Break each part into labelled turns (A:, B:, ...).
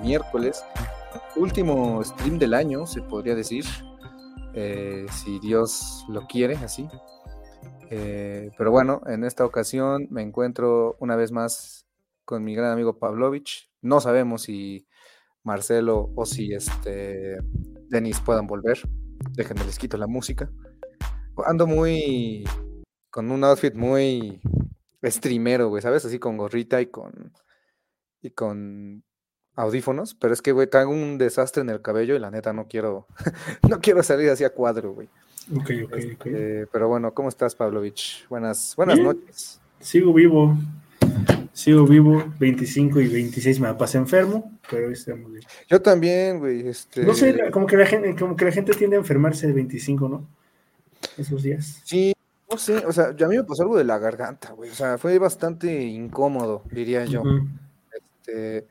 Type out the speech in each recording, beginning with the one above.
A: miércoles. Último stream del año, se podría decir, eh, si Dios lo quiere, así. Eh, pero bueno, en esta ocasión me encuentro una vez más con mi gran amigo Pavlovich. No sabemos si Marcelo o si este Denis puedan volver. Déjenme les quito la música. Ando muy con un outfit muy streamero, güey, ¿sabes? Así con gorrita y con y con audífonos, pero es que, güey, traigo un desastre en el cabello y la neta no quiero no quiero salir así a cuadro, güey.
B: Ok, ok, ok.
A: Eh, pero bueno, ¿cómo estás, Pavlovich? Buenas buenas
B: Bien.
A: noches.
B: Sigo vivo. Sigo vivo. 25 y 26 me pasé enfermo, pero estamos bien.
A: Yo también, güey, este
B: No sé, como que, la gente, como que la gente tiende a enfermarse de 25, ¿no? Esos días.
A: Sí, no sé, o sea, yo- a mí me pasó algo de la garganta, güey, o sea, fue bastante incómodo, diría yo. Este,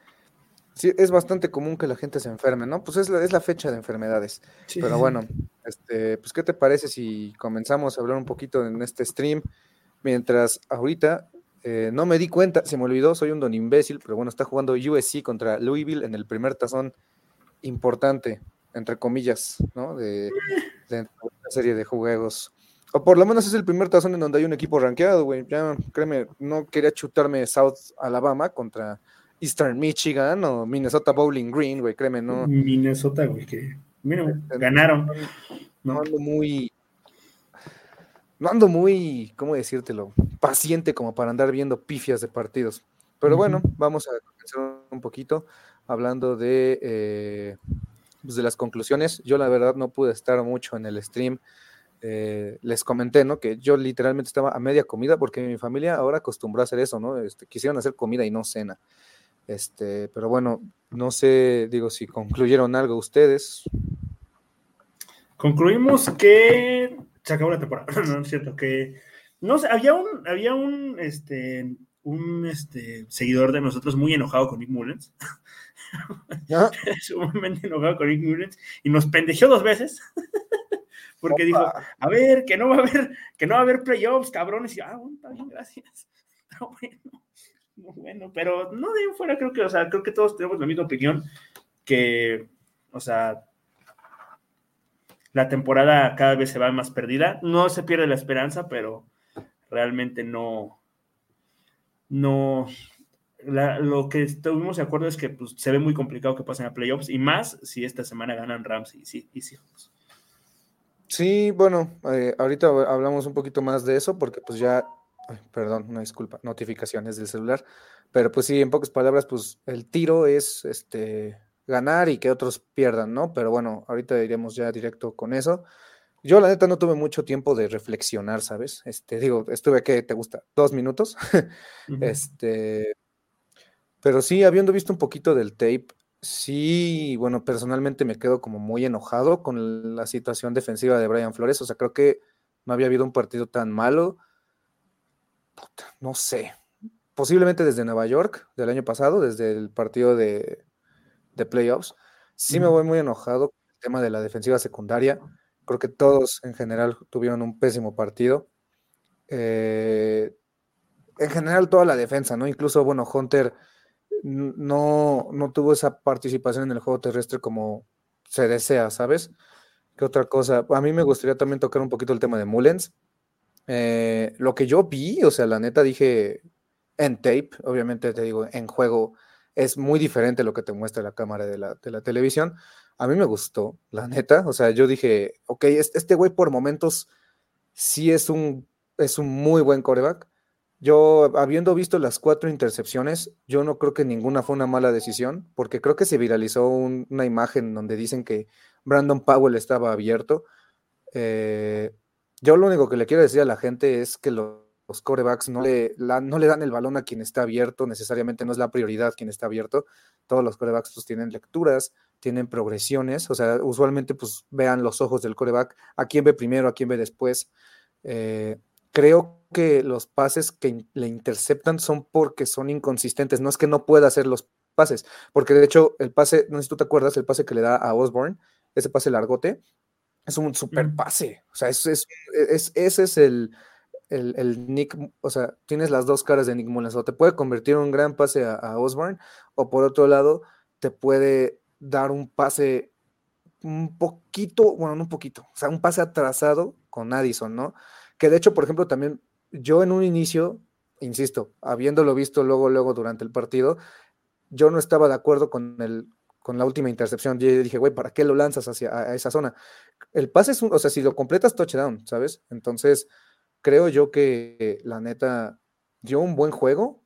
A: sí, es bastante común que la gente se enferme, ¿no? Pues es la, es la fecha de enfermedades.
B: Sí,
A: Pero bueno, este, pues, ¿qué te parece si comenzamos a hablar un poquito en este stream? Mientras ahorita eh, no me di cuenta, se me olvidó, soy un don imbécil, pero bueno, está jugando USC contra Louisville en el primer tazón importante, entre comillas, ¿no? De, de una serie de juegos. O por lo menos es el primer tazón en donde hay un equipo rankeado, güey. Ya, créeme, no quería chutarme South Alabama contra Eastern Michigan o Minnesota Bowling Green, güey, créeme, no.
B: Minnesota, güey, que. Mira, ganaron.
A: no
B: ¿no?
A: ando muy. No ando muy, ¿cómo decírtelo? Paciente como para andar viendo pifias de partidos. Pero bueno, vamos a comenzar un poquito hablando de, eh, pues, de las conclusiones. Yo la verdad no pude estar mucho en el stream. Eh, les comenté, ¿no? Que yo literalmente estaba a media comida porque mi familia ahora acostumbró a hacer eso, ¿no? Este, quisieron hacer comida y no cena. Este, pero bueno, no sé, digo, si concluyeron algo ustedes.
B: Concluimos que se acabó la temporada. No, es cierto, que no sé, había un, había un este un este seguidor de nosotros muy enojado con Nick Mullens,
A: Ah,
B: sumamente enojado con Nick Mullens, y nos pendejeó dos veces. Porque dijo, a ver, que no va a haber, que no va a haber playoffs, cabrones. Y yo, ah, bueno, está bien, gracias. Está bueno. Bueno, pero no de fuera, creo que, o sea, creo que todos tenemos la misma opinión que, o sea, la temporada cada vez se va más perdida. No se pierde la esperanza, pero realmente no, no, lo que estuvimos de acuerdo es que pues, se ve muy complicado que pasen a playoffs y más si esta semana ganan Rams y, sí- y Seahawks.
A: Sí, bueno, eh, ahorita hablamos un poquito más de eso porque pues ya, ay, perdón, una disculpa, notificaciones del celular, pero pues sí, en pocas palabras, pues el tiro es este ganar y que otros pierdan, ¿no? Pero bueno, ahorita iremos ya directo con eso. Yo la neta no tuve mucho tiempo de reflexionar, ¿sabes? Este, digo, estuve, ¿qué te gusta? ¿Dos minutos? Este, pero sí, habiendo visto un poquito del tape, sí, bueno, personalmente me quedo como muy enojado con la situación defensiva de Brian Flores. O sea, creo que no había habido un partido tan malo. Puta, no sé. Posiblemente desde Nueva York del año pasado, desde el partido de, de playoffs. Sí me voy muy enojado con el tema de la defensiva secundaria. Creo que todos en general tuvieron un pésimo partido. Eh, en general toda la defensa, ¿no? Incluso, bueno, Hunter no, no tuvo esa participación en el juego terrestre como se desea, ¿sabes? ¿Qué otra cosa? A mí me gustaría también tocar un poquito el tema de Mullens. Eh, lo que yo vi, o sea, la neta dije en tape, obviamente te digo, en juego es muy diferente lo que te muestra la cámara de la, de la televisión. A mí me gustó, la neta. O sea, yo dije, ok, este güey por momentos sí es un, es un muy buen coreback. Yo, habiendo visto las cuatro intercepciones, yo no creo que ninguna fue una mala decisión, porque creo que se viralizó una imagen donde dicen que Brandon Powell estaba abierto. Eh, yo lo único que le quiero decir a la gente es que los, corebacks no le, no le dan el balón a quien está abierto, necesariamente no es la prioridad quien está abierto. Todos los corebacks pues, tienen lecturas, tienen progresiones, o sea, usualmente pues vean los ojos del coreback, a quién ve primero, a quién ve después. Eh, creo que los pases que le interceptan son porque son inconsistentes, no es que no pueda hacer los pases, porque de hecho el pase, no sé si tú te acuerdas, el pase que le da a Osborne, ese pase largote, es un super pase, o sea, es, es, ese es el, el, Nick, o sea, tienes las dos caras de Nick Mullens, o te puede convertir en un gran pase a, a Osborne, o por otro lado, te puede dar un pase un poquito, bueno, no un poquito, o sea, un pase atrasado con Addison, ¿no? Que de hecho, por ejemplo, también yo en un inicio, insisto, habiéndolo visto luego, luego durante el partido, yo no estaba de acuerdo con el con la última intercepción. Yo dije, güey, ¿para qué lo lanzas hacia esa zona? El pase es un, o sea, si lo completas, touchdown, ¿sabes? Entonces, creo yo que la neta dio un buen juego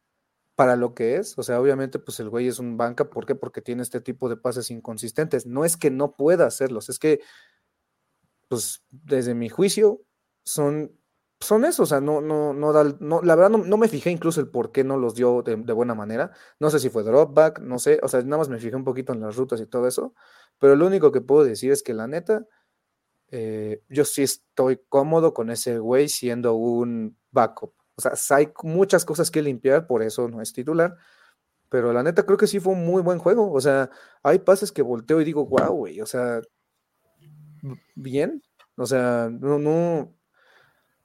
A: para lo que es. O sea, obviamente, pues el güey es un banca. ¿Por qué? Porque tiene este tipo de pases inconsistentes. No es que no pueda hacerlos, es que, pues, desde mi juicio, son son eso, o sea, no, no, no da, no, la verdad no, me fijé incluso el por qué no los dio de, buena manera. No sé si fue dropback, no sé, o sea, nada más me fijé un poquito en las rutas y todo eso, pero lo único que puedo decir es que la neta, eh, yo sí estoy cómodo con ese güey siendo un backup. O sea, hay muchas cosas que limpiar, por eso no es titular, pero la neta creo que sí fue un muy buen juego. O sea, hay pases que volteo y digo, wow, güey, o sea, bien, o sea, no, no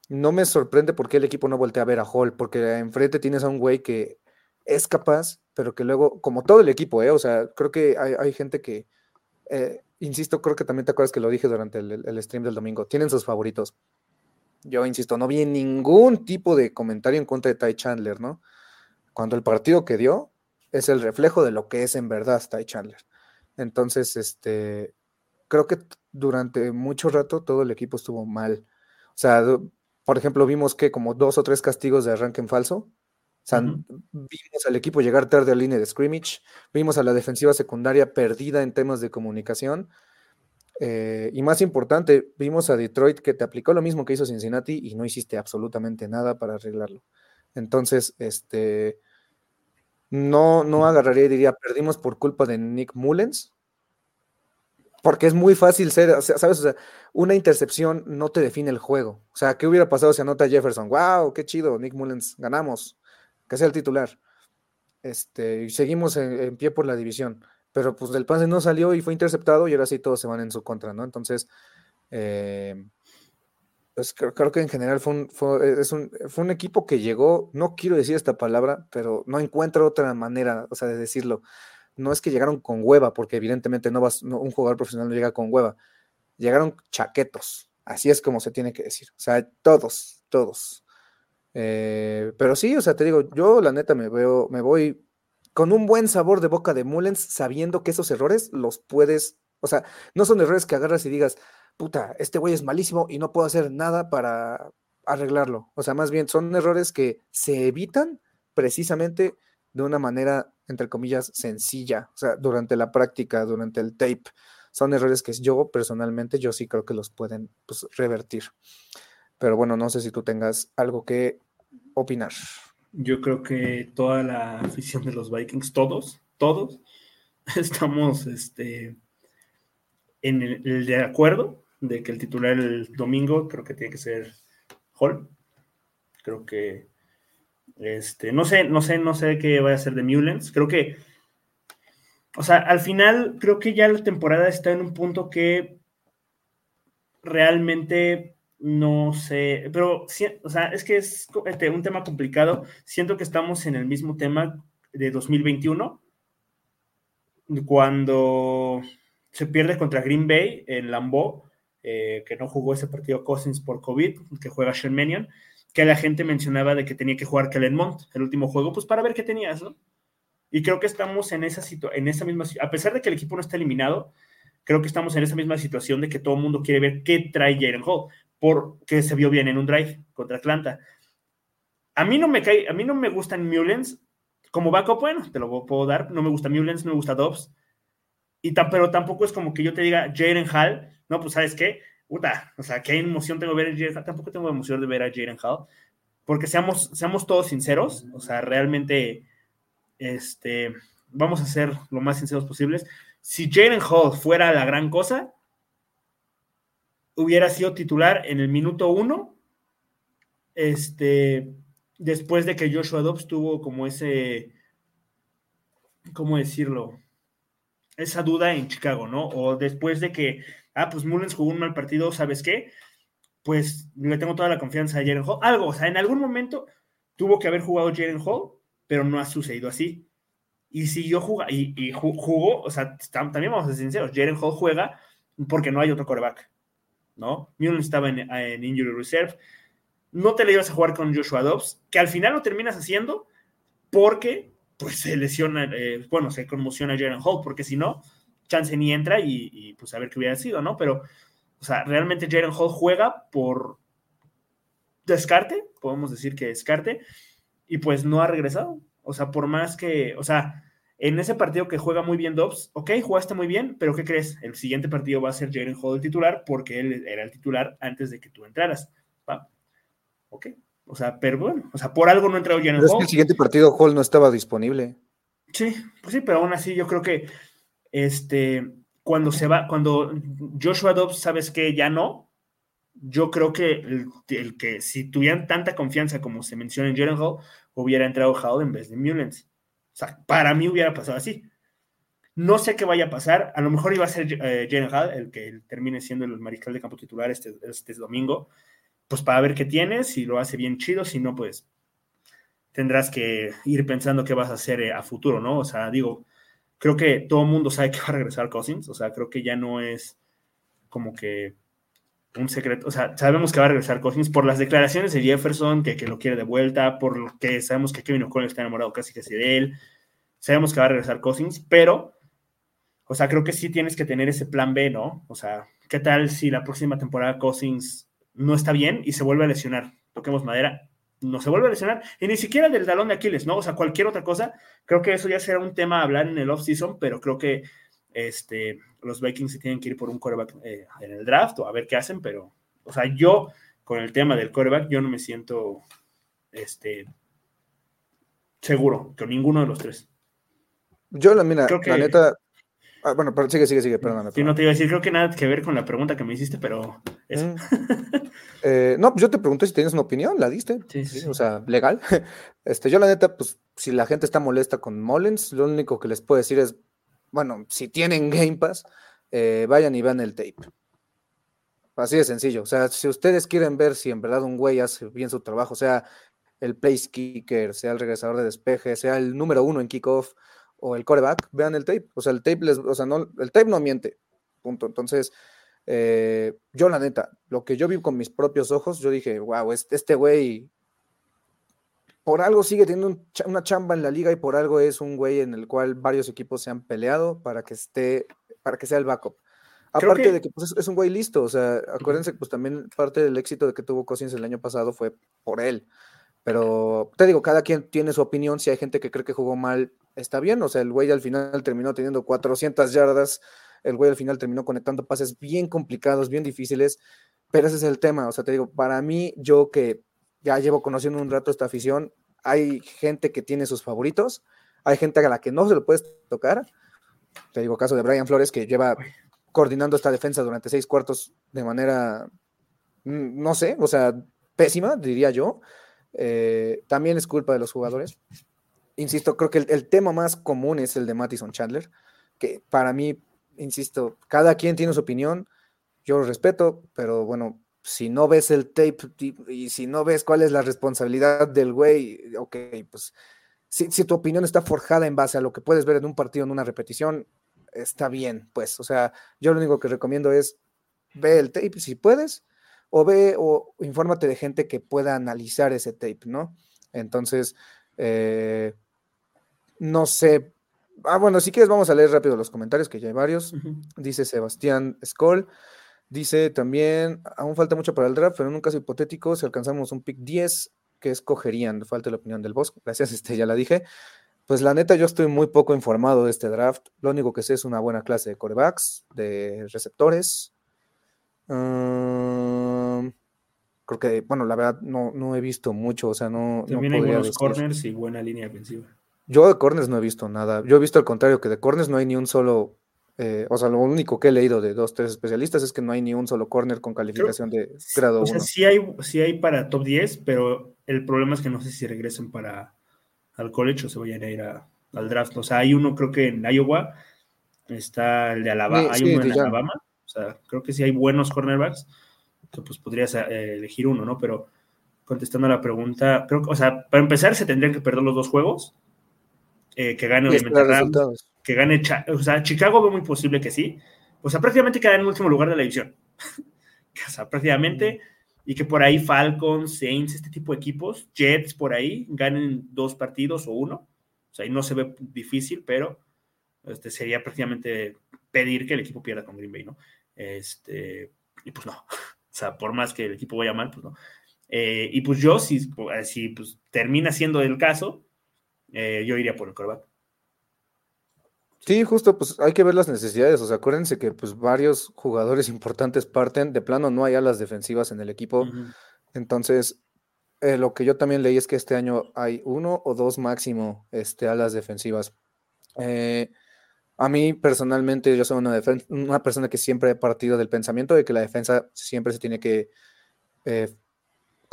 A: no me sorprende por qué el equipo no voltea a ver a Hall, porque enfrente tienes a un güey que es capaz, pero que luego, como todo el equipo, ¿eh? o sea, creo que hay, gente que, eh, insisto, creo que también te acuerdas que lo dije durante el, stream del domingo, tienen sus favoritos. Yo insisto, no vi ningún tipo de comentario en contra de Ty Chandler, ¿no? Cuando el partido que dio es el reflejo de lo que es en verdad Ty Chandler. Entonces, este, creo que durante mucho rato todo el equipo estuvo mal. O sea, por ejemplo, vimos que como dos o tres castigos de arranque en falso. O sea, vimos al equipo llegar tarde a la línea de scrimmage, vimos a la defensiva secundaria perdida en temas de comunicación. Eh, y más importante, vimos a Detroit que te aplicó lo mismo que hizo Cincinnati y no hiciste absolutamente nada para arreglarlo. Entonces, este, no, no agarraría y diría, perdimos por culpa de Nick Mullens, porque es muy fácil ser, ¿sabes? O sea, una intercepción no te define el juego. O sea, ¿qué hubiera pasado si anota Jefferson? ¡Wow! ¡Qué chido! Nick Mullens, ganamos. Que sea el titular. Este, y seguimos en, pie por la división. Pero pues del pase no salió y fue interceptado y ahora sí todos se van en su contra, ¿no? Entonces, eh, pues creo, que en general fue un, fue, es un, fue un equipo que llegó, no quiero decir esta palabra, pero no encuentro otra manera, o sea, de decirlo no es que llegaron con hueva, porque evidentemente no vas, un jugador profesional no llega con hueva. Llegaron chaquetos, así es como se tiene que decir. O sea, todos, todos. Eh, pero sí, o sea, te digo, yo la neta me veo, me voy con un buen sabor de boca de Mullens, sabiendo que esos errores los puedes, o sea, no son errores que agarras y digas, puta, este güey es malísimo y no puedo hacer nada para arreglarlo. O sea, más bien son errores que se evitan precisamente de una manera, entre comillas, sencilla, o sea, durante la práctica, durante el tape. Son errores que yo personalmente, yo sí creo que los pueden pues, revertir. Pero bueno, no sé si tú tengas algo que opinar.
B: Yo creo que toda la afición de los Vikings, todos, todos, estamos este, en el, de acuerdo de que el titular el domingo creo que tiene que ser Hall. Creo que este, no sé, no sé, no sé qué va a hacer de Mullens. Creo que, o sea, al final creo que ya la temporada está en un punto que realmente no sé, pero, o sea, es que es este, un tema complicado. Siento que estamos en el mismo tema de 2021, cuando se pierde contra Green Bay en Lambeau eh, que no jugó ese partido Cousins por COVID, que juega Shermanian, que la gente mencionaba de que tenía que jugar Kellen el último juego, pues para ver qué tenías, ¿no? Y creo que estamos en esa, en esa misma, a pesar de que el equipo no está eliminado, creo que estamos en esa misma situación de que todo el mundo quiere ver qué trae Jalen Hall, porque se vio bien en un drive contra Atlanta. A mí no me cae, a mí no me gustan Mullens como backup, bueno, te lo puedo dar, no me gusta Mullens, no me gusta Dobbs, y pero tampoco es como que yo te diga Jalen Hall, no, pues sabes qué, puta, o sea, qué emoción tengo de ver a Jalen tampoco tengo emoción de ver a Jalen Hall, porque seamos, seamos todos sinceros, o sea, realmente, este, vamos a ser lo más sinceros posibles, si Jalen Hall fuera la gran cosa, hubiera sido titular en el minuto uno, este, después de que Joshua Dobbs tuvo como ese, ¿cómo decirlo? Esa duda en Chicago, ¿no? O después de que, ah, pues Mullens jugó un mal partido, ¿sabes qué? Pues le tengo toda la confianza a Jalen Hall. Algo, o sea, en algún momento tuvo que haber jugado Jalen Hall, pero no ha sucedido así y siguió jugando, y, jugó, o sea, también vamos a ser sinceros, Jaren Hall juega porque no hay otro coreback, ¿no? Mullen estaba en, Injury Reserve, no te le ibas a jugar con Joshua Dobbs, que al final lo terminas haciendo porque, pues, se lesiona, eh, bueno, se conmociona Jaren Hall, porque si no, chance ni entra y, pues a ver qué hubiera sido, ¿no? Pero, o sea, realmente Jaren Hall juega por descarte, podemos decir que descarte, y pues no ha regresado. O sea, por más que, o sea, en ese partido que juega muy bien Dobbs, ok, jugaste muy bien, pero ¿qué crees? El siguiente partido va a ser Jalen Hall el titular porque él era el titular antes de que tú entraras. ¿va? Ok, o sea, pero bueno, o sea, por algo no entró Jalen Hall.
A: Es que el siguiente partido Hall no estaba disponible.
B: Sí, pues sí, pero aún así yo creo que este, cuando se va, cuando Joshua Dobbs, sabes que ya no, yo creo que el, que si tuvieran tanta confianza como se menciona en Jalen Hall, hubiera entrado Howell en vez de Mullens. O sea, para mí hubiera pasado así. No sé qué vaya a pasar. A lo mejor iba a ser eh, Hall el que termine siendo el mariscal de campo titular este, este domingo. Pues para ver qué tiene, si lo hace bien chido, si no, pues tendrás que ir pensando qué vas a hacer eh, a futuro, ¿no? O sea, digo, creo que todo el mundo sabe que va a regresar Cousins. O sea, creo que ya no es como que un secreto, o sea, sabemos que va a regresar Cousins por las declaraciones de Jefferson, que, que lo quiere de vuelta, por lo que sabemos que Kevin O'Connell está enamorado casi casi de él, sabemos que va a regresar Cousins, pero, o sea, creo que sí tienes que tener ese plan B, ¿no? O sea, ¿qué tal si la próxima temporada Cousins no está bien y se vuelve a lesionar? Toquemos madera, no se vuelve a lesionar, y ni siquiera del talón de Aquiles, ¿no? O sea, cualquier otra cosa, creo que eso ya será un tema a hablar en el off-season, pero creo que este, los Vikings se tienen que ir por un coreback eh, en el draft o a ver qué hacen, pero, o sea, yo con el tema del coreback, yo no me siento este, seguro con ninguno de los tres.
A: Yo, la, mira, la neta, ah, bueno, pero sigue, sigue, sigue, perdón.
B: Sí, no te iba a decir, creo que nada que ver con la pregunta que me hiciste, pero eso. Mm.
A: Eh, no, yo te pregunté si tenías una opinión, la diste. Sí, sí, O sea, legal. Este, yo la neta, pues, si la gente está molesta con Mullins, lo único que les puedo decir es, bueno, si tienen Game Pass, eh, vayan y vean el tape. Así de sencillo. O sea, si ustedes quieren ver si en verdad un güey hace bien su trabajo, sea el place kicker, sea el regresador de despeje, sea el número uno en kickoff o el coreback, vean el tape. O sea, el tape les, o sea, no, el tape no miente. Punto. Entonces, eh, yo la neta, lo que yo vi con mis propios ojos, yo dije, wow, este güey por algo sigue teniendo una chamba en la liga y por algo es un güey en el cual varios equipos se han peleado para que esté, para que sea el backup. Aparte de que pues, es, un güey listo, o sea, acuérdense que pues también parte del éxito de que tuvo Cousins el año pasado fue por él. Pero te digo, cada quien tiene su opinión, si hay gente que cree que jugó mal, está bien, o sea, el güey al final terminó teniendo 400 yardas, el güey al final terminó conectando pases bien complicados, bien difíciles, pero ese es el tema, o sea, te digo, para mí, yo que ya llevo conociendo un rato esta afición, hay gente que tiene sus favoritos, hay gente a la que no se lo puedes tocar. Te digo, caso de Brian Flores, que lleva coordinando esta defensa durante seis cuartos de manera, mm, no sé, o sea, pésima, diría yo. Eh, también es culpa de los jugadores. Insisto, creo que el, el, tema más común es el de Mattison Chandler, que para mí, insisto, cada quien tiene su opinión, yo lo respeto, pero bueno, si no ves el tape y si no ves cuál es la responsabilidad del güey, ok, pues si, tu opinión está forjada en base a lo que puedes ver en un partido, en una repetición, está bien, pues, o sea, yo lo único que recomiendo es ve el tape si puedes, o ve o infórmate de gente que pueda analizar ese tape, ¿no? Entonces, eh, no sé. Ah, bueno, si quieres, vamos a leer rápido los comentarios, que ya hay varios. Dice Sebastián Skoll. Dice también, aún falta mucho para el draft, pero en un caso hipotético, si alcanzamos un pick 10, ¿qué escogerían? Falta la opinión del Bosco. Gracias, este, ya la dije. Pues la neta, yo estoy muy poco informado de este draft. Lo único que sé es una buena clase de corebacks, de receptores. creo que, bueno, la verdad, no, no he visto mucho, o sea, no.
B: También hay buenos corners y buena línea defensiva.
A: Yo de corners no he visto nada. Yo he visto al contrario, que de corners no hay ni un solo eh, o sea, lo único que he leído de dos, tres especialistas es que no hay ni un solo corner con calificación de grado 1. O sea,
B: sí hay, sí hay para top 10, pero el problema es que no sé si regresen para al college o se vayan a ir al draft. O sea, hay uno, creo que en Iowa, está el de Alabama, hay uno en Alabama. O sea, creo que sí hay buenos cornerbacks, que pues podrías eh, elegir uno, ¿no? Pero contestando a la pregunta, creo que, o sea, para empezar se tendrían que perder los dos juegos, eh, que gane obviamente Rams, que gane, o sea, Chicago ve muy posible que sí, o sea, prácticamente queda en el último lugar de la división. o sea, prácticamente, y que por ahí Falcons, Saints, este tipo de equipos, Jets por ahí, ganen dos partidos o uno. O sea, ahí no se ve difícil, pero este, sería prácticamente pedir que el equipo pierda con Green Bay, ¿no? Este, y pues no. O sea, por más que el equipo vaya mal, pues no. Eh, y pues yo, si, si pues, termina siendo el caso, eh, yo iría por el coreback.
A: Sí, justo, pues hay que ver las necesidades. O sea, acuérdense que pues varios jugadores importantes parten. De plano no hay alas defensivas en el equipo. Entonces, eh, lo que yo también leí es que este año hay uno o dos máximo este, alas defensivas. Eh, a mí personalmente, yo soy una, una persona que siempre he partido del pensamiento de que la defensa siempre se tiene que eh,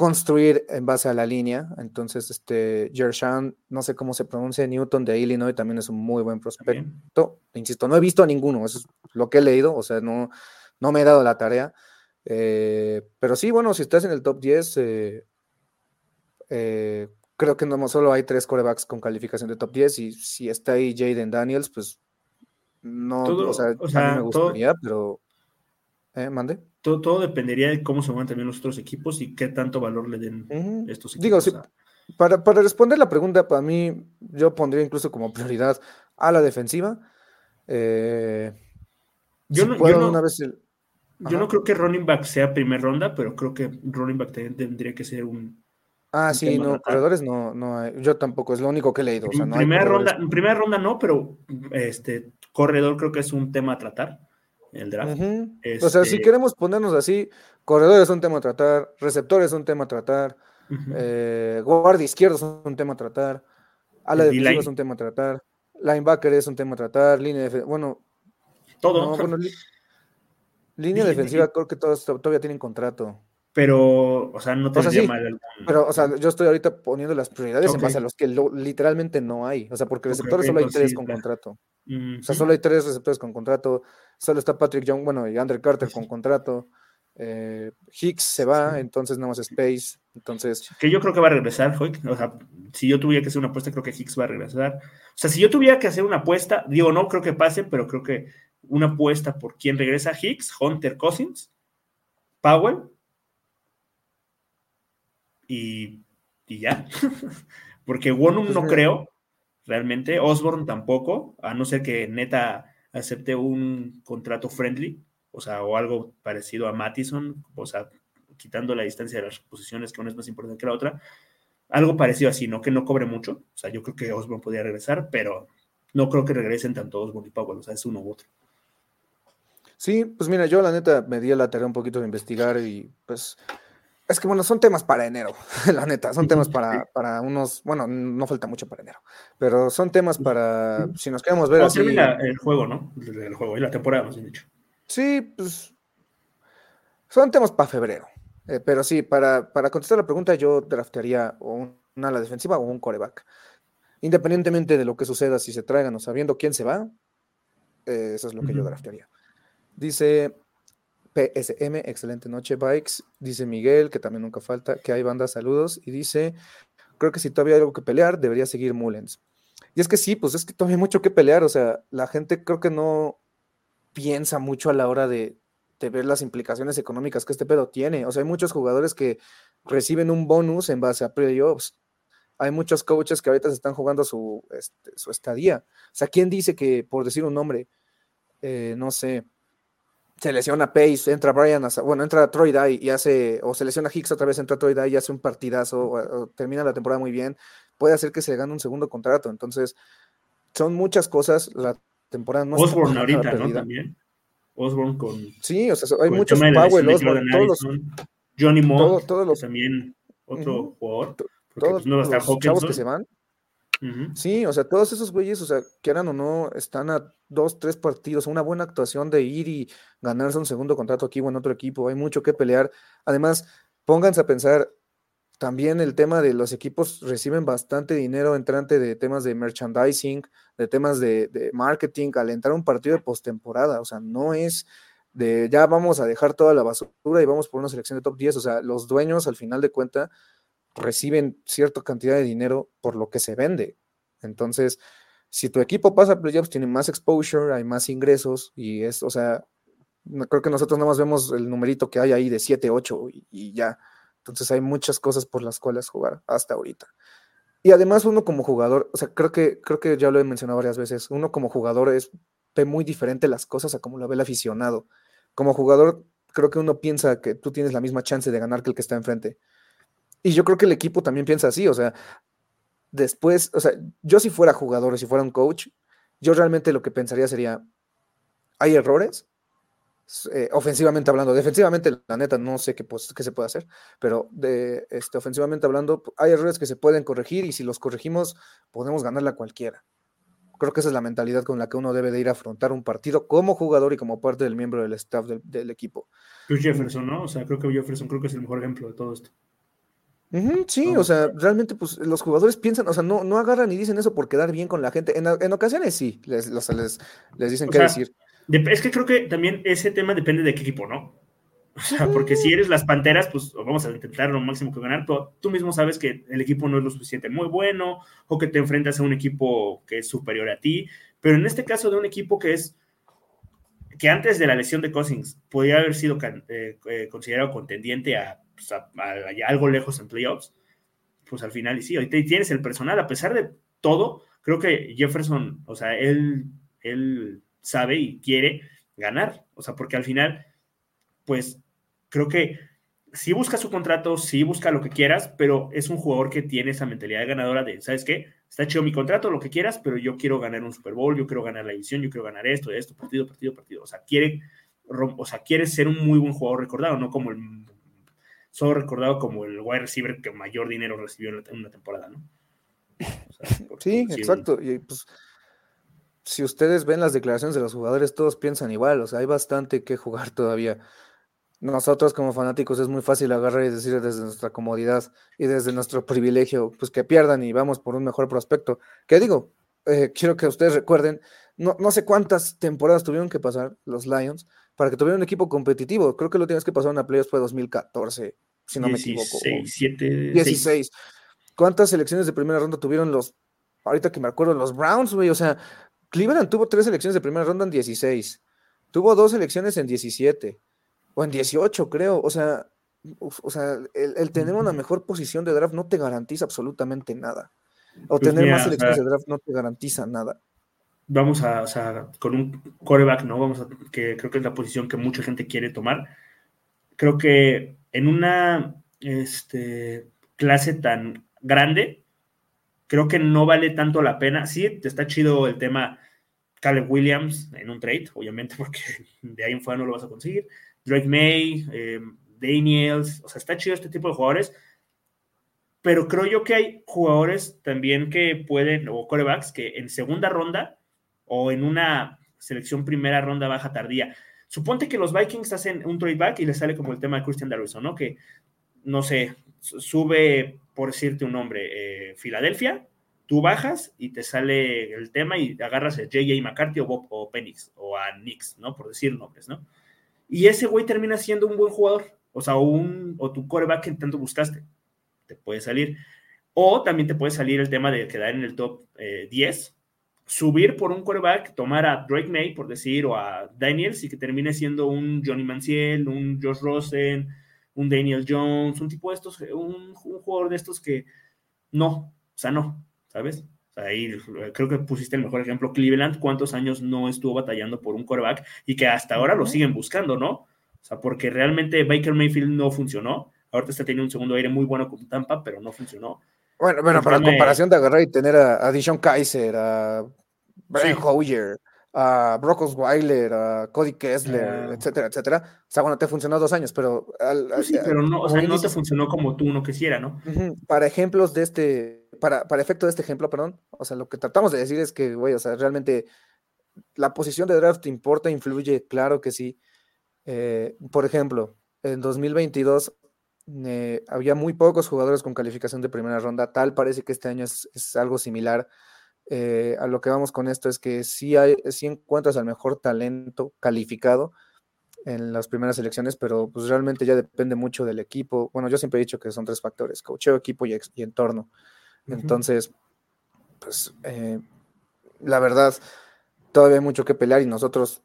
A: construir en base a la línea. Entonces, este Jershan, no sé cómo se pronuncia, Newton de Illinois también es un muy buen prospecto. Insisto, no he visto a ninguno, eso es lo que he leído, o sea, no, no me he dado la tarea. Eh, pero sí, bueno, si estás en el top 10, eh, eh, creo que no solo hay tres corebacks con calificación de top 10 y si está ahí Jaden Daniels, pues no, o sea, a mí me gustaría, pero... mande
B: todo, dependería de cómo se mueven también los otros equipos y qué tanto valor le den estos equipos.
A: Digo, sí, para, responder la pregunta, para mí, yo pondría incluso como prioridad a la defensiva. Eh,
B: yo, no, yo, no, creo que running back sea primer ronda, pero creo que running back tendría que ser un.
A: Ah, sí, no, corredores no, no hay. Yo tampoco, es lo único que he leído.
B: en, primera ronda, primera ronda no, pero este corredor creo que es un tema a tratar el draft.
A: O sea, si este queremos ponernos así, corredores es un tema a tratar, receptores es un tema a tratar, eh, guardia izquierdo es un tema a tratar, ala defensiva es un tema a tratar, linebacker es un tema a tratar, línea defensiva, bueno,
B: todo.
A: línea defensiva creo que todos todavía tienen contrato.
B: Pero, o sea, no te o mal
A: Pero, o sea, yo estoy ahorita poniendo las prioridades en base a los que literalmente no hay. O sea, porque receptores solo hay tres con contrato. O sea, solo hay tres receptores con contrato. Solo está Patrick Young, bueno, y Andre Carter con contrato. Eh, Hicks se va, entonces nada más Space. Entonces.
B: Que yo creo que va a regresar, O sea, si yo tuviera que hacer una apuesta, creo que Hicks va a regresar. O sea, si yo tuviera que hacer una apuesta, digo, no creo que pase, pero creo que una apuesta por quién regresa Hicks, Hunter Cousins, Powell y, y ya. Porque Wonum pues no creo, realmente. Osborne tampoco, a no ser que neta acepte un contrato friendly, o sea, o algo parecido a Mattison, o sea, quitando la distancia de las posiciones, que una es más importante que la otra. Algo parecido así, ¿no? Que no cobre mucho. O sea, yo creo que Osborne podría regresar, pero no creo que regresen tanto Osborne y Powell, o sea, es uno u otro.
A: Sí, pues mira, yo la neta me di la tarea un poquito de investigar y pues es que bueno, son temas para enero, la neta, son temas para, para unos, bueno, no falta mucho para enero, pero son temas para, si nos queremos ver así.
B: el juego, ¿no? El juego y la temporada, más bien dicho.
A: Sí, pues son temas para febrero, eh, pero sí, para, para contestar la pregunta yo draftearía una ala defensiva o un coreback. Independientemente de lo que suceda, si se traigan o sabiendo quién se va, eh, eso es lo que yo draftearía. Dice PSM, excelente noche, Bikes. Dice Miguel, que también nunca falta, que hay bandas, saludos. Y dice, creo que si todavía hay algo que pelear, debería seguir Mullens. Y es que sí, pues es que todavía hay mucho que pelear. O sea, la gente creo que no piensa mucho a la hora de, de ver las implicaciones económicas que este pedo tiene. O sea, hay muchos jugadores que reciben un bonus en base a playoffs. Hay muchos coaches que ahorita se están jugando su, este, su estadía. O sea, ¿quién dice que, por decir un nombre, eh, no sé, se lesiona Pace, entra Brian, bueno, entra Troy Dye y hace, o se lesiona Hicks otra vez, entra Troy Dye y hace un partidazo, o, termina la temporada muy bien, puede hacer que se gane un segundo contrato. Entonces, son muchas cosas. La temporada no
B: Osborne ahorita, ¿no? También. Osborne con.
A: Sí, o sea, hay muchos Powell, Osborne, todos
B: Johnny Moore, todos también otro jugador.
A: Todos pues, no los chavos que se van. Sí, o sea, todos esos güeyes, o sea, quieran o no, están a dos, tres partidos, una buena actuación de ir y ganarse un segundo contrato aquí o en otro equipo, hay mucho que pelear. Además, pónganse a pensar, también el tema de los equipos reciben bastante dinero entrante de temas de merchandising, de temas de, marketing, al entrar un partido de postemporada, o sea, no es de ya vamos a dejar toda la basura y vamos por una selección de top 10, o sea, los dueños al final de cuenta reciben cierta cantidad de dinero por lo que se vende. Entonces, si tu equipo pasa a playoffs, tiene más exposure, hay más ingresos y es, o sea, creo que nosotros nada más vemos el numerito que hay ahí de 7, 8 y, ya. Entonces hay muchas cosas por las cuales jugar hasta ahorita. Y además uno como jugador, o sea, creo que, creo que ya lo he mencionado varias veces, uno como jugador es, ve muy diferente las cosas a como lo ve el aficionado. Como jugador, creo que uno piensa que tú tienes la misma chance de ganar que el que está enfrente. Y yo creo que el equipo también piensa así, o sea, después, o sea, yo si fuera jugador, si fuera un coach, yo realmente lo que pensaría sería, ¿hay errores? Eh, ofensivamente hablando, defensivamente la neta no sé qué, pues, qué se puede hacer, pero de, este, ofensivamente hablando hay errores que se pueden corregir y si los corregimos podemos ganarla cualquiera. Creo que esa es la mentalidad con la que uno debe de ir a afrontar un partido como jugador y como parte del miembro del staff del, del equipo.
B: Jefferson, ¿no? O sea, creo que Jefferson creo que es el mejor ejemplo de todo esto
A: sí, o sea, realmente pues los jugadores piensan, o sea, no, no agarran y dicen eso por quedar bien con la gente. En, ocasiones sí, les, les, les dicen qué decir.
B: Es que creo que también ese tema depende de qué equipo, ¿no? O sea, porque si eres las Panteras, pues vamos a intentar lo máximo que ganar, pero tú mismo sabes que el equipo no es lo suficiente muy bueno o que te enfrentas a un equipo que es superior a ti, pero en este caso de un equipo que es que antes de la lesión de Cousins podía haber sido eh, eh, considerado contendiente a pues, algo lejos en playoffs, pues al final, y sí, ahorita tienes el personal, a pesar de todo, creo que Jefferson, o sea, él, él sabe y quiere ganar, o sea, porque al final, pues creo que sí busca su contrato, sí busca lo que quieras, pero es un jugador que tiene esa mentalidad de ganadora de, ¿sabes qué? Está chido mi contrato, lo que quieras, pero yo quiero ganar un Super Bowl, yo quiero ganar la división, yo quiero ganar esto, esto, partido, partido, partido. O sea, quiere, o sea, quiere ser un muy buen jugador recordado, no como el solo recordado como el wide receiver que mayor dinero recibió en una temporada, ¿no?
A: sí, exacto. Y pues, si ustedes ven las declaraciones de los jugadores, todos piensan igual, o sea, hay bastante que jugar todavía. Nosotros como fanáticos es muy fácil agarrar y decir desde nuestra comodidad y desde nuestro privilegio, pues que pierdan y vamos por un mejor prospecto. Que digo, eh, quiero que ustedes recuerden, no, no sé cuántas temporadas tuvieron que pasar los Lions para que tuvieran un equipo competitivo. Creo que lo tienes que pasar en a playoffs fue 2014, si no me equivoco. 16. ¿Cuántas selecciones de primera ronda tuvieron los, ahorita que me acuerdo, los Browns, güey? O sea, Cleveland tuvo tres selecciones de primera ronda en 16. Tuvo dos selecciones en 17. O en 18, creo. O sea, o sea el, tener una mejor posición de draft no te garantiza absolutamente nada. O pues tener más selecciones de draft no te garantiza nada
B: vamos a, o sea, con un coreback, ¿no? Vamos a, que creo que es la posición que mucha gente quiere tomar. Creo que en una este, clase tan grande, creo que no vale tanto la pena. Sí, te está chido el tema Caleb Williams en un trade, obviamente, porque de ahí en fuera no lo vas a conseguir. Drake May, eh, Daniels, o sea, está chido este tipo de jugadores, pero creo yo que hay jugadores también que pueden, o corebacks, que en segunda ronda o en una selección primera ronda baja tardía. Suponte que los Vikings hacen un trade back y les sale como el tema de Christian Darrison, ¿no? Que, no sé, sube, por decirte un nombre, eh, Filadelfia, tú bajas y te sale el tema y agarras a J.J. McCarthy o, Bob, o Penix o a Nix, ¿no? Por decir nombres, ¿no? Y ese güey termina siendo un buen jugador, o sea, un, o tu coreback que tanto buscaste, te puede salir. O también te puede salir el tema de quedar en el top 10 eh, subir por un quarterback, tomar a Drake May, por decir, o a Daniels, y que termine siendo un Johnny Manziel, un Josh Rosen, un Daniel Jones, un tipo de estos, un, jugador de estos que no, o sea, no, ¿sabes? Ahí creo que pusiste el mejor ejemplo, Cleveland, cuántos años no estuvo batallando por un quarterback y que hasta ahora lo siguen buscando, ¿no? O sea, porque realmente Baker Mayfield no funcionó. Ahorita está teniendo un segundo aire muy bueno con Tampa, pero no funcionó.
A: Bueno, bueno, para la comparación de agarrar y tener a, a Dishon Kaiser, a Brian Hoyer, a Brock Osweiler, a Cody Kessler, ah. etcétera, etcétera. O sea, bueno, te funcionó dos años, pero...
B: Pues sí, pero no, o sea, no te funcionó como tú uno quisiera, ¿no?
A: Para ejemplos de este, para, para efecto de este ejemplo, perdón, o sea, lo que tratamos de decir es que, güey, o sea, realmente la posición de draft importa, influye, claro que sí. Eh, por ejemplo, en 2022 eh, había muy pocos jugadores con calificación de primera ronda, tal parece que este año es, algo similar. Eh, a lo que vamos con esto es que sí, hay, sí encuentras al mejor talento calificado en las primeras elecciones, pero pues realmente ya depende mucho del equipo. Bueno, yo siempre he dicho que son tres factores, cocheo, equipo y, y entorno. Entonces, pues eh, la verdad, todavía hay mucho que pelear y nosotros,